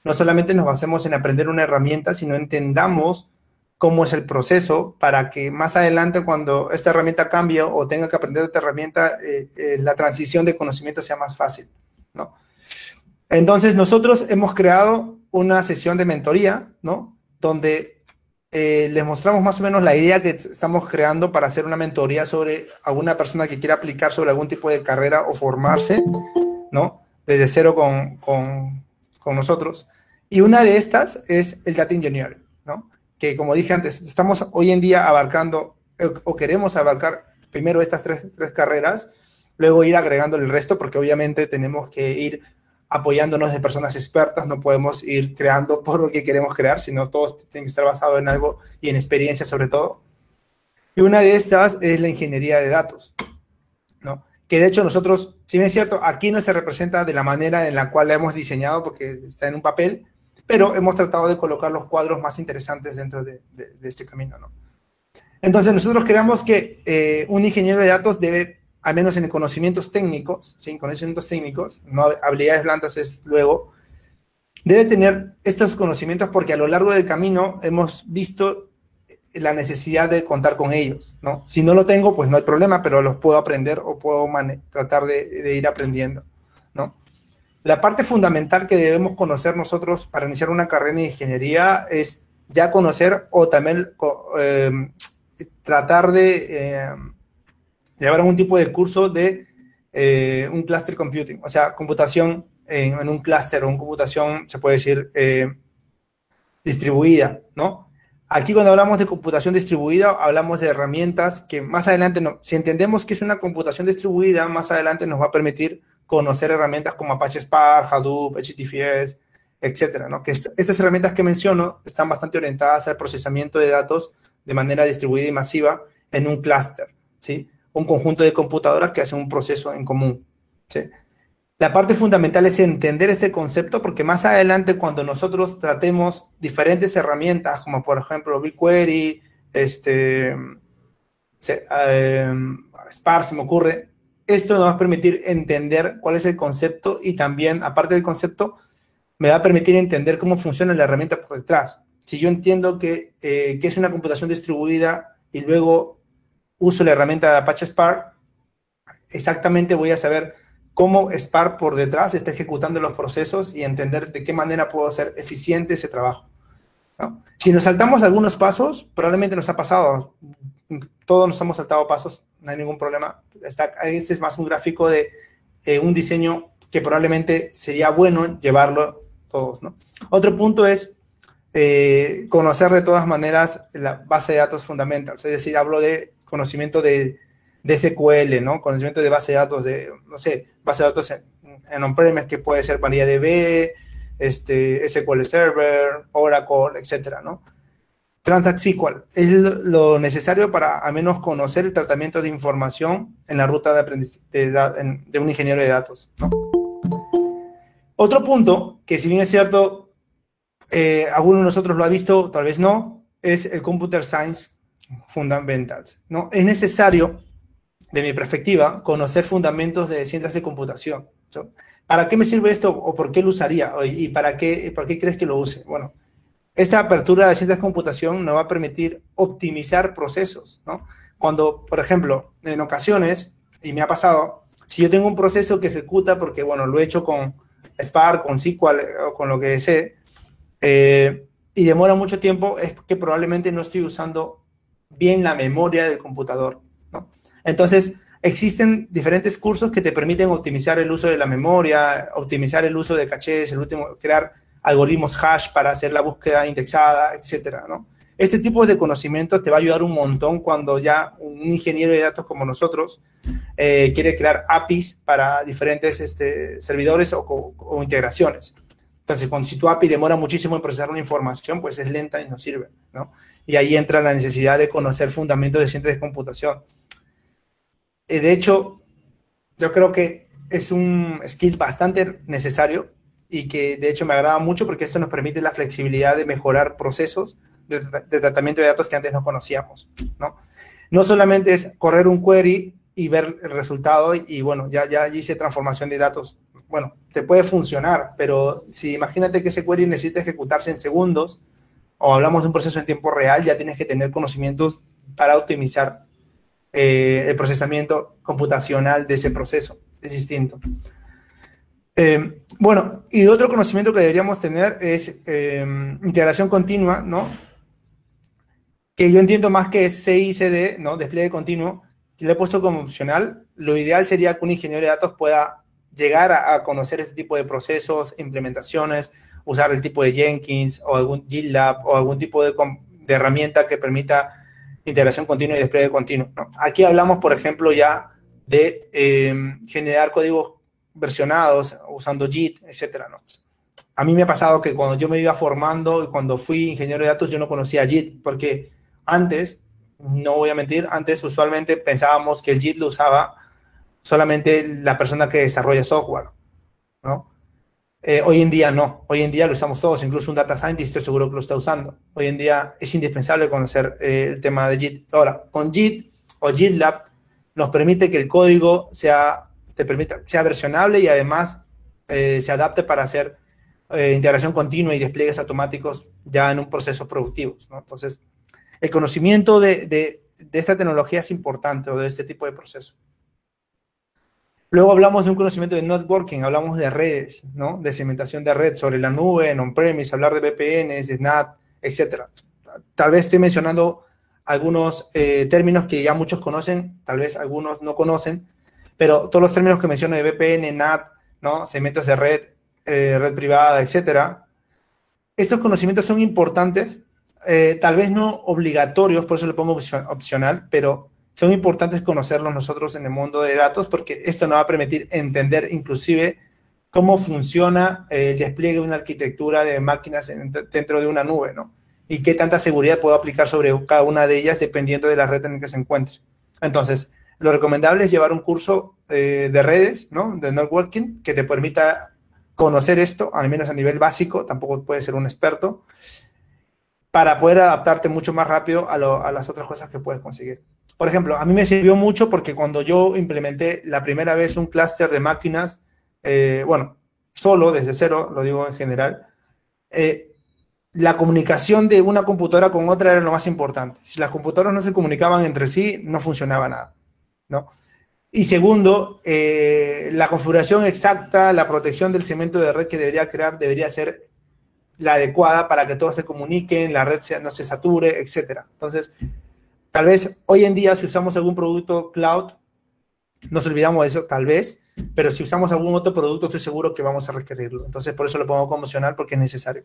No solamente nos basemos en aprender una herramienta, sino entendamos cómo es el proceso para que más adelante cuando esta herramienta cambie o tenga que aprender otra herramienta, eh, eh, la transición de conocimiento sea más fácil, ¿no? Entonces nosotros hemos creado una sesión de mentoría, ¿no? Donde eh, les mostramos más o menos la idea que estamos creando para hacer una mentoría sobre alguna persona que quiera aplicar sobre algún tipo de carrera o formarse, ¿no? Desde cero con, con, con nosotros. Y una de estas es el Data Engineering, ¿no? Que como dije antes, estamos hoy en día abarcando o queremos abarcar primero estas tres, tres carreras, luego ir agregando el resto, porque obviamente tenemos que ir apoyándonos de personas expertas, no podemos ir creando por lo que queremos crear, sino todos tienen que estar basados en algo y en experiencia sobre todo. Y una de estas es la ingeniería de datos, ¿no? Que de hecho nosotros, si bien es cierto, aquí no se representa de la manera en la cual la hemos diseñado porque está en un papel, pero hemos tratado de colocar los cuadros más interesantes dentro de, este camino, ¿no? Entonces nosotros creemos que eh, un ingeniero de datos debe al menos en conocimientos técnicos, ¿sí? conocimientos técnicos, no habilidades blandas es luego, debe tener estos conocimientos porque a lo largo del camino hemos visto la necesidad de contar con ellos, ¿no? Si no lo tengo, pues no hay problema, pero los puedo aprender o puedo tratar de, ir aprendiendo, ¿no? La parte fundamental que debemos conocer nosotros para iniciar una carrera en ingeniería es ya conocer o también eh, tratar de... Eh, llevar algún tipo de curso de eh, un cluster computing, o sea, computación en, un clúster o una computación, se puede decir, eh, distribuida, ¿no? Aquí cuando hablamos de computación distribuida, hablamos de herramientas que más adelante, si entendemos que es una computación distribuida, más adelante nos va a permitir conocer herramientas como Apache Spark, Hadoop, HTTPS, etcétera, ¿no? Que estas herramientas que menciono están bastante orientadas al procesamiento de datos de manera distribuida y masiva en un clúster, ¿sí? Un conjunto de computadoras que hacen un proceso en común. La parte fundamental es entender este concepto porque más adelante cuando nosotros tratemos diferentes herramientas como por ejemplo BigQuery, este, eh, Spark se me ocurre, esto nos va a permitir entender cuál es el concepto y también, aparte del concepto, me va a permitir entender cómo funciona la herramienta por detrás. Si yo entiendo que, eh, que es una computación distribuida y luego uso la herramienta de Apache Spark, exactamente voy a saber cómo Spark por detrás está ejecutando los procesos y entender de qué manera puedo hacer eficiente ese trabajo. Si nos saltamos algunos pasos, probablemente nos ha pasado, todos nos hemos saltado pasos, no hay ningún problema. este es más un gráfico de eh, un diseño que probablemente sería bueno llevarlo todos. ¿no? Otro punto es eh, conocer de todas maneras la base de datos fundamental, es decir, hablo de conocimiento de, SQL, ¿no? Conocimiento de base de datos de, no sé, base de datos en, en on-premise que puede ser MariaDB, este, SQL Server, Oracle, etcétera, ¿no? Transact SQL es lo necesario para al menos conocer el tratamiento de información en la ruta de aprendizaje de, un ingeniero de datos. Otro punto, que si bien es cierto, eh, alguno de nosotros lo ha visto, tal vez no, es el Computer Science fundamentals. ¿no? Es necesario, de mi perspectiva, conocer fundamentos de ciencias de computación. ¿Para qué me sirve esto o por qué lo usaría? ¿Y para qué, por qué crees que lo use? Bueno, esta apertura de ciencias de computación nos va a permitir optimizar procesos. ¿no? Cuando, por ejemplo, en ocasiones, y me ha pasado, si yo tengo un proceso que ejecuta, porque bueno, lo he hecho con Spark, con SQL o con lo que desee, eh, y demora mucho tiempo, es que probablemente no estoy usando bien la memoria del computador. Entonces, existen diferentes cursos que te permiten optimizar el uso de la memoria, optimizar el uso de cachés, el último, crear algoritmos hash para hacer la búsqueda indexada, etcétera. Este tipo de conocimiento te va a ayudar un montón cuando ya un ingeniero de datos como nosotros eh, quiere crear APIs para diferentes este, servidores o, integraciones. Entonces, cuando si tu API demora muchísimo en procesar una información, pues es lenta y no sirve, ¿no? Y ahí entra la necesidad de conocer fundamentos de ciencias de computación. Eh, de hecho, yo creo que es un skill bastante necesario y que de hecho me agrada mucho porque esto nos permite la flexibilidad de mejorar procesos de, tratamiento de datos que antes no conocíamos, ¿no? No solamente es correr un query y ver el resultado y, bueno, ya, ya hice transformación de datos. Bueno, te puede funcionar, pero si imagínate que ese query necesita ejecutarse en segundos o hablamos de un proceso en tiempo real, ya tienes que tener conocimientos para optimizar eh, el procesamiento computacional de ese proceso. Es distinto. Eh, bueno, y otro conocimiento que deberíamos tener es eh, integración continua, ¿no? Que yo entiendo más que es CICD, ¿no? Despliegue continuo, y lo he puesto como opcional. Lo ideal sería que un ingeniero de datos pueda llegar a, conocer este tipo de procesos, implementaciones, usar el tipo de Jenkins o algún GitLab o algún tipo de, herramienta que permita integración continua y despliegue continuo. Aquí hablamos, por ejemplo, ya de eh, generar códigos versionados usando JIT, etcétera, ¿no? A mí me ha pasado que cuando yo me iba formando y cuando fui ingeniero de datos yo no conocía JIT porque antes, no voy a mentir, antes usualmente pensábamos que el JIT lo usaba solamente la persona que desarrolla software, ¿no? Eh, hoy en día no, hoy en día lo usamos todos, incluso un data scientist estoy seguro que lo está usando. Hoy en día es indispensable conocer eh, el tema de JIT. Ahora, con JIT o JITLab nos permite que el código sea te permita, sea versionable y además eh, se adapte para hacer integración continua y despliegues automáticos ya en un proceso productivo. ¿no? Entonces, el conocimiento de, esta tecnología es importante o de este tipo de proceso. Luego hablamos de un conocimiento de networking, hablamos de redes, ¿no? De segmentación de red sobre la nube, on-premise, hablar de VPNs, de NAT, etc. Tal vez estoy mencionando algunos eh, términos que ya muchos conocen, tal vez algunos no conocen, pero todos los términos que menciono de VPN, NAT, ¿no? segmentos de red, eh, red privada, etcétera, estos conocimientos son importantes, eh, tal vez no obligatorios, por eso le pongo opcional, pero son importantes conocerlos nosotros en el mundo de datos porque esto nos va a permitir entender inclusive cómo funciona el despliegue de una arquitectura de máquinas dentro de una nube, ¿no? Y qué tanta seguridad puedo aplicar sobre cada una de ellas dependiendo de la red en la que se encuentre. Entonces, lo recomendable es llevar un curso eh, de redes, ¿no? De networking, que te permita conocer esto, al menos a nivel básico, tampoco puedes ser un experto, para poder adaptarte mucho más rápido a, las otras cosas que puedes conseguir. Por ejemplo, a mí me sirvió mucho porque cuando yo implementé la primera vez un clúster de máquinas, eh, bueno, solo, desde cero, lo digo en general, eh, la comunicación de una computadora con otra era lo más importante. Si las computadoras no se comunicaban entre sí, no funcionaba nada. ¿no? Y segundo, eh, la configuración exacta, la protección del segmento de red que debería crear debería ser la adecuada para que todos se comuniquen, la red no se sature, etc. Entonces, tal vez hoy en día si usamos algún producto cloud, nos olvidamos de eso, tal vez, pero si usamos algún otro producto, estoy seguro que vamos a requerirlo. Entonces, por eso lo pongo como opcional porque es necesario.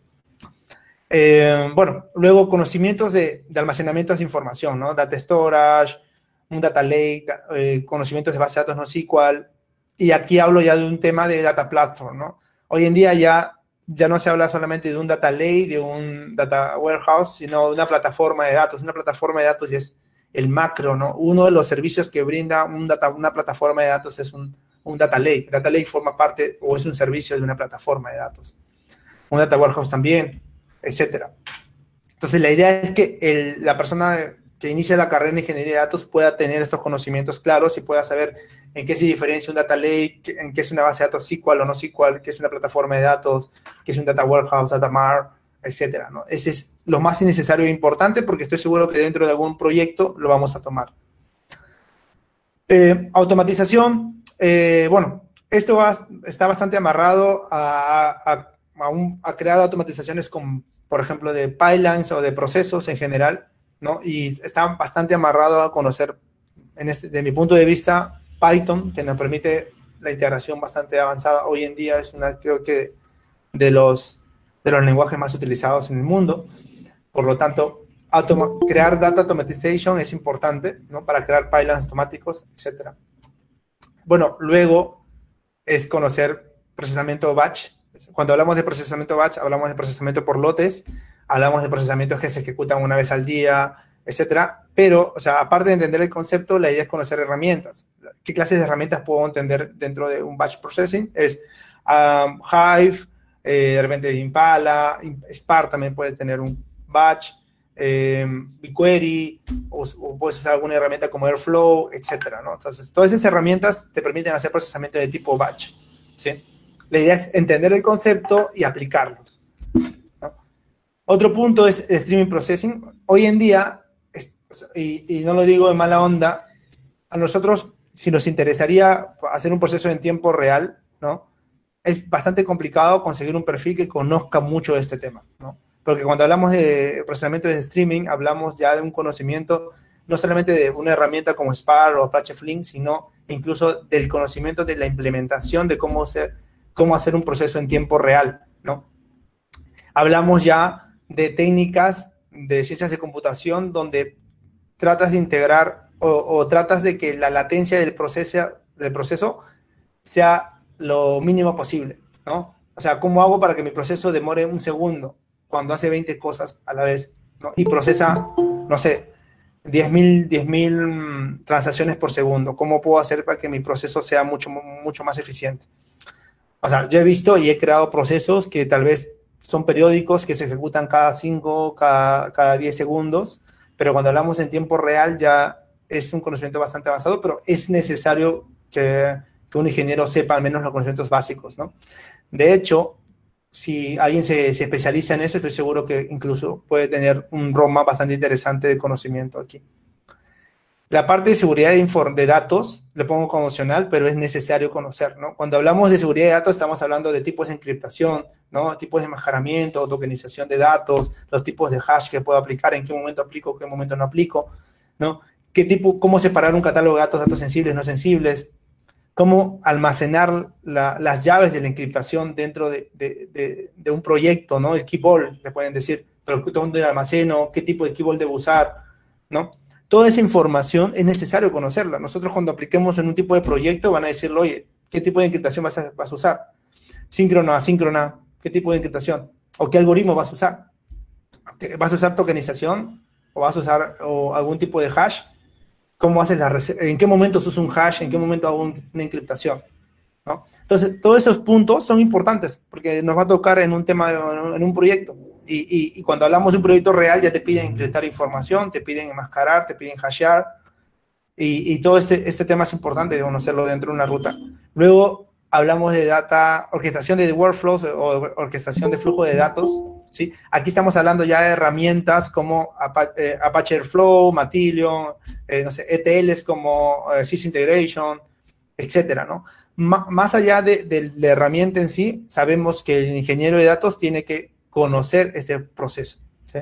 Eh, bueno, luego conocimientos de, de, almacenamiento de información, ¿no? Data storage, un data lake, eh, conocimientos de base de datos no SQL, y aquí hablo ya de un tema de data platform, ¿no? Hoy en día ya, ya no se habla solamente de un data lake, de un data warehouse, sino de una plataforma de datos. Una plataforma de datos es el macro, ¿no? Uno de los servicios que brinda un data, una plataforma de datos es un, un data lake. Data lake forma parte o es un servicio de una plataforma de datos. Un data warehouse también, etcétera. Entonces, la idea es que el, la persona que inicia la carrera en ingeniería de datos pueda tener estos conocimientos claros y pueda saber en qué se diferencia un data lake, en qué es una base de datos SQL o no SQL, qué es una plataforma de datos, qué es un data warehouse, data mart, etcétera. ¿no? Ese es lo más necesario e importante porque estoy seguro que dentro de algún proyecto lo vamos a tomar. Eh, automatización, eh, bueno, esto está bastante amarrado a, a crear automatizaciones con, por ejemplo, de pipelines o de procesos en general. Y está bastante amarrado a conocer, en este, de mi punto de vista, Python, que nos permite la integración bastante avanzada. Hoy en día es una, creo que, de los, de los lenguajes más utilizados en el mundo. Por lo tanto, crear data automatization es importante, ¿no? Para crear pipelines automáticos, etc. Bueno, luego es conocer procesamiento batch. Cuando hablamos de procesamiento batch, hablamos de procesamiento por lotes, hablamos de procesamientos que se ejecutan una vez al día, etcétera. Pero, o sea, aparte de entender el concepto, la idea es conocer herramientas. ¿Qué clases de herramientas puedo entender dentro de un batch processing? Es um, Hive, eh, de repente Impala, Spark también puede tener un batch, eh, BigQuery, o, puedes usar alguna herramienta como Airflow, etcétera, ¿no? Entonces, todas esas herramientas te permiten hacer procesamiento de tipo batch, ¿sí? La idea es entender el concepto y aplicarlos. Otro punto es streaming processing. Hoy en día, y, y no lo digo de mala onda, a nosotros, si nos interesaría hacer un proceso en tiempo real, ¿no? Es bastante complicado conseguir un perfil que conozca mucho de este tema, ¿no? Porque cuando hablamos de procesamiento de streaming, hablamos ya de un conocimiento no solamente de una herramienta como Spark o Apache Flink, sino incluso del conocimiento de la implementación de cómo hacer, cómo hacer un proceso en tiempo real, ¿no? Hablamos ya de técnicas de ciencias de computación donde tratas de integrar o, tratas de que la latencia del proceso, del proceso sea lo mínimo posible, ¿no? O sea, ¿cómo hago para que mi proceso demore un segundo? cuando hace 20 cosas a la vez ¿no? y procesa, no sé, 10.000 mm, transacciones por segundo. ¿Cómo puedo hacer para que mi proceso sea mucho, mucho más eficiente? O sea, yo he visto y he creado procesos que tal vez son periódicos, que se ejecutan cada 5, cada, cada 10 segundos, pero cuando hablamos en tiempo real ya es un conocimiento bastante avanzado, pero es necesario que, un ingeniero sepa al menos los conocimientos básicos, ¿no? De hecho, si alguien se, especializa en eso, estoy seguro que incluso puede tener un ROMA bastante interesante de conocimiento aquí. La parte de seguridad de, de datos, le pongo como opcional, pero es necesario conocer, ¿no? Cuando hablamos de seguridad de datos, estamos hablando de tipos de encriptación, ¿no? Tipos de enmascaramiento, tokenización de datos, los tipos de hash que puedo aplicar, en qué momento aplico, en qué momento no aplico, ¿no? ¿Qué tipo, cómo separar un catálogo de datos, datos sensibles, no sensibles, cómo almacenar las llaves de la encriptación dentro de, un proyecto, ¿no? El keyboard, le pueden decir, pero ¿dónde almaceno? ¿Qué tipo de keyboard debo usar? ¿No? Toda esa información es necesario conocerla. Nosotros cuando apliquemos en un tipo de proyecto van a decirle, oye, ¿qué tipo de encriptación vas a, vas a usar? Síncrona, asíncrona, ¿qué tipo de encriptación? ¿O qué algoritmo vas a usar? ¿Vas a usar tokenización? ¿O vas a usar algún tipo de hash? cómo haces la en qué momento usas un hash, en qué momento hago una encriptación. ¿no? Entonces, todos esos puntos son importantes porque nos va a tocar en un tema, en un proyecto. Y, y, cuando hablamos de un proyecto real, ya te piden encriptar información, te piden enmascarar, te piden hashear. Y, y todo este, este tema es importante de conocerlo dentro de una ruta. Luego hablamos de data, orquestación de workflows o orquestación de flujo de datos. ¿sí? Aquí estamos hablando ya de herramientas como eh, Apache Airflow, Matillion, eh, no sé, ETLs como eh, Sysintegration, etcétera, ¿no? más allá de, la herramienta en sí, sabemos que el ingeniero de datos tiene que conocer este proceso. ¿sí?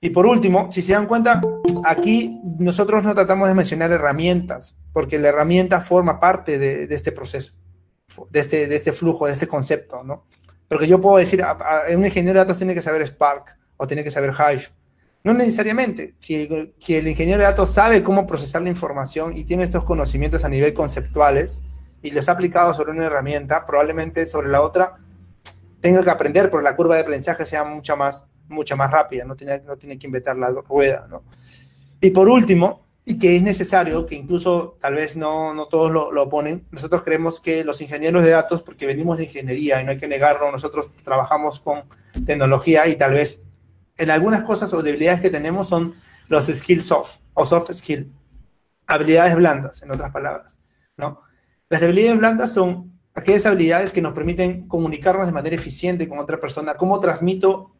Y por último, si se dan cuenta, aquí nosotros no tratamos de mencionar herramientas, porque la herramienta forma parte de este proceso, de este, de este flujo, de este concepto, ¿no? Porque yo puedo decir, un ingeniero de datos tiene que saber Spark o tiene que saber Hive. No necesariamente. Si, el ingeniero de datos sabe cómo procesar la información y tiene estos conocimientos a nivel conceptuales y los ha aplicado sobre una herramienta, probablemente sobre la otra tenga que aprender, pero la curva de aprendizaje sea mucha más, mucha más rápida, no tiene, no tiene que inventar la rueda. ¿no? Y por último, y que es necesario, que incluso tal vez no, no todos lo, lo ponen, nosotros creemos que los ingenieros de datos, porque venimos de ingeniería y no hay que negarlo, nosotros trabajamos con tecnología y tal vez en algunas cosas o debilidades que tenemos son los skills soft o soft skill, habilidades blandas, en otras palabras, ¿no? Las habilidades blandas son aquellas habilidades que nos permiten comunicarnos de manera eficiente con otra persona, cómo transmito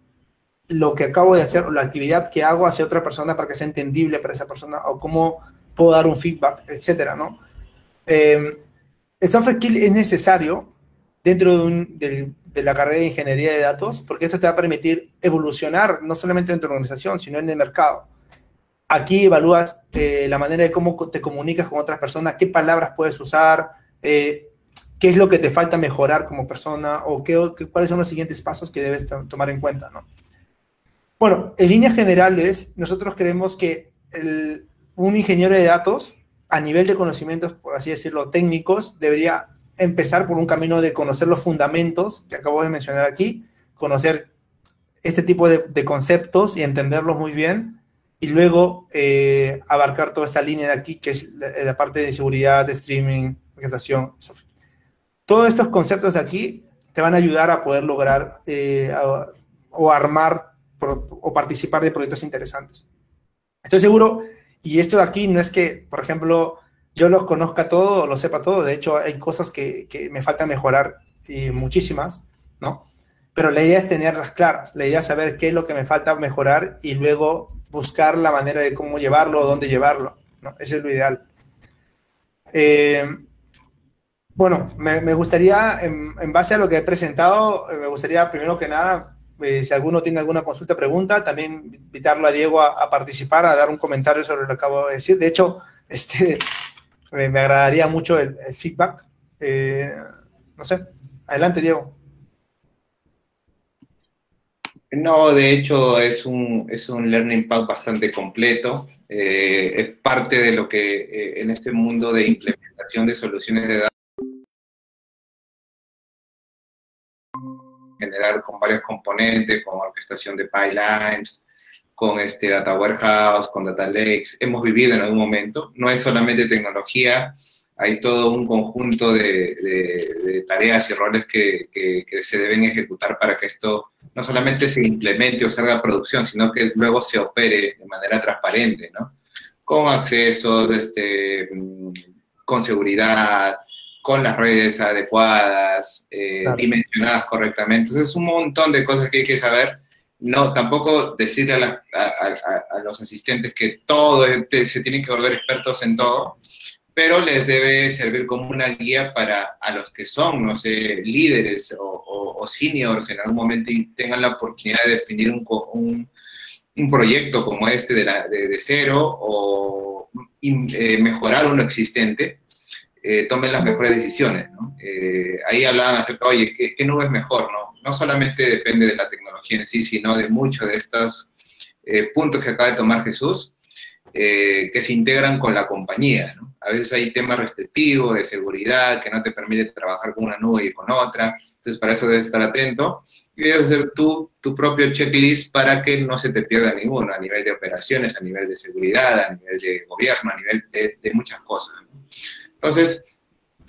lo que acabo de hacer la actividad que hago hacia otra persona para que sea entendible para esa persona o cómo puedo dar un feedback, etcétera, ¿no? Eh, el soft skill es necesario dentro de, la carrera de ingeniería de datos porque esto te va a permitir evolucionar no solamente en tu organización, sino en el mercado. Aquí evalúas eh, la manera de cómo te comunicas con otras personas, qué palabras puedes usar, eh, qué es lo que te falta mejorar como persona o qué, cuáles son los siguientes pasos que debes tomar en cuenta, ¿no? Bueno, en líneas generales, nosotros creemos que el, un ingeniero de datos, a nivel de conocimientos, por así decirlo, técnicos, debería empezar por un camino de conocer los fundamentos que acabo de mencionar aquí, conocer este tipo de, de conceptos y entenderlos muy bien, y luego eh, abarcar toda esta línea de aquí, que es la, la parte de seguridad, de streaming, orquestación. Todos estos conceptos de aquí te van a ayudar a poder lograr eh, a, o armar pro, o participar de proyectos interesantes. Estoy seguro, y esto de aquí no es que, por ejemplo, yo los conozca todo o lo sepa todo, de hecho hay cosas que, que me falta mejorar, y muchísimas, ¿no? Pero la idea es tenerlas claras, la idea es saber qué es lo que me falta mejorar y luego buscar la manera de cómo llevarlo o dónde llevarlo, ¿no? Eso es lo ideal. Eh, bueno, me, me gustaría, en, en, base a lo que he presentado, me gustaría primero que nada, eh, si alguno tiene alguna consulta, pregunta, también invitarlo a Diego a, participar, a dar un comentario sobre lo que acabo de decir. De hecho, (laughs) este, me, agradaría mucho el, feedback. Eh, no sé, adelante, Diego. No, de hecho es un, es un Learning Path bastante completo. Eh, es parte de lo que en este mundo de implementación de soluciones de datos generar con varios componentes, con orquestación de pipelines, con este data warehouse, con data lakes, hemos vivido en algún momento. No es solamente tecnología, hay todo un conjunto de, de, de tareas y roles que, que, que, se deben ejecutar para que esto no solamente se implemente o salga a producción, sino que luego se opere de manera transparente, ¿no? Con accesos, este, con seguridad, con las redes adecuadas, eh, claro. dimensionadas correctamente. Entonces, es un montón de cosas que hay que saber. No, tampoco decirle a, la, a, a, a los asistentes que todo se tienen que volver expertos en todo, pero les debe servir como una guía para a los que son, no sé, líderes o, o, o seniors en algún momento y tengan la oportunidad de definir un, un, un proyecto como este de, la, de, de cero o eh, mejorar uno existente, eh, tomen las mejores decisiones. ¿no? Eh, ahí hablaban acerca, oye, ¿qué, ¿qué, nube es mejor? No? no solamente depende de la tecnología en sí, sino de muchos de estos eh, puntos que acaba de tomar Jesús, que se integran con la compañía. ¿no? A veces hay temas restrictivos de seguridad que no te permite trabajar con una nube y con otra. Entonces, para eso debes estar atento. Y debes hacer tu, tu propio checklist para que no se te pierda ninguno, a nivel de operaciones, a nivel de seguridad, a nivel de gobierno, a nivel de, de muchas cosas. ¿no? Entonces,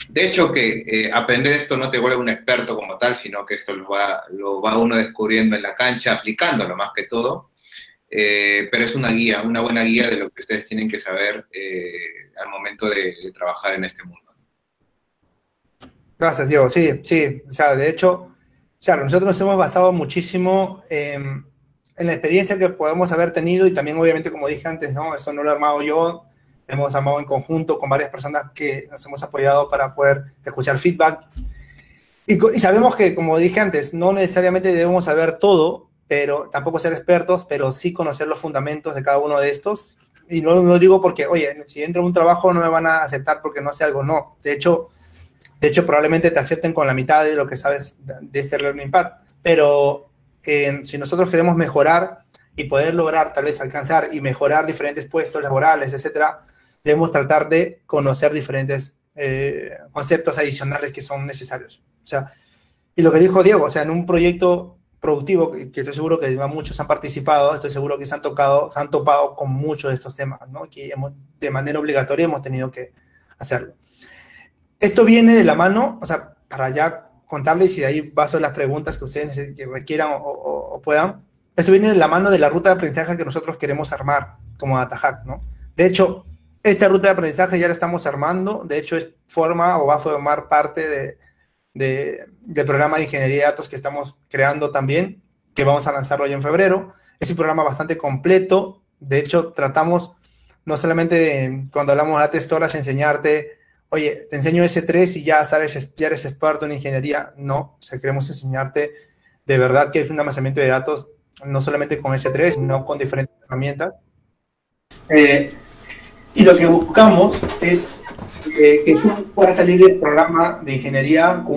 de hecho que eh, aprender esto no te vuelve un experto como tal, sino que esto lo va, lo va uno descubriendo en la cancha, aplicándolo más que todo. Eh, pero es una guía, una buena guía de lo que ustedes tienen que saber eh, al momento de, trabajar en este mundo. Gracias, Diego. Sí, sí. O sea, de hecho, o sea, nosotros nos hemos basado muchísimo en la experiencia que podemos haber tenido y también, obviamente, como dije antes, ¿no? Eso no lo he armado yo, hemos armado en conjunto con varias personas que nos hemos apoyado para poder escuchar feedback. Y, y, sabemos que, como dije antes, no necesariamente debemos saber todo, pero tampoco ser expertos, pero sí conocer los fundamentos de cada uno de estos. Y no lo no digo porque, oye, si entro en un trabajo no me van a aceptar porque no sé algo, no. De hecho, de hecho probablemente te acepten con la mitad de lo que sabes de este Learning Path. Pero eh, si nosotros queremos mejorar y poder lograr tal vez alcanzar y mejorar diferentes puestos laborales, etcétera, debemos tratar de conocer diferentes eh, conceptos adicionales que son necesarios. O sea, y lo que dijo Diego, o sea, en un proyecto productivo, que, estoy seguro que muchos han participado, estoy seguro que se han tocado, se han topado con muchos de estos temas, ¿no? Que hemos, de manera obligatoria hemos tenido que hacerlo. Esto viene de la mano, o sea, para ya contarles y de ahí paso las preguntas que ustedes requieran o, o, o, puedan. Esto viene de la mano de la ruta de aprendizaje que nosotros queremos armar como DataHack, ¿no? De hecho, esta ruta de aprendizaje ya la estamos armando, de hecho es forma o va a formar parte de, de, del programa de ingeniería de datos que estamos creando también, que vamos a lanzarlo ya en febrero. Es un programa bastante completo, de hecho tratamos no solamente de, cuando hablamos de Data Storage enseñarte, oye, te enseño S3 y ya sabes, ya eres experto en ingeniería, no, o sea, queremos enseñarte de verdad que es un almacenamiento de datos no solamente con S3, sino con diferentes herramientas. Eh, y lo que buscamos es eh, que tú puedas salir del programa de ingeniería con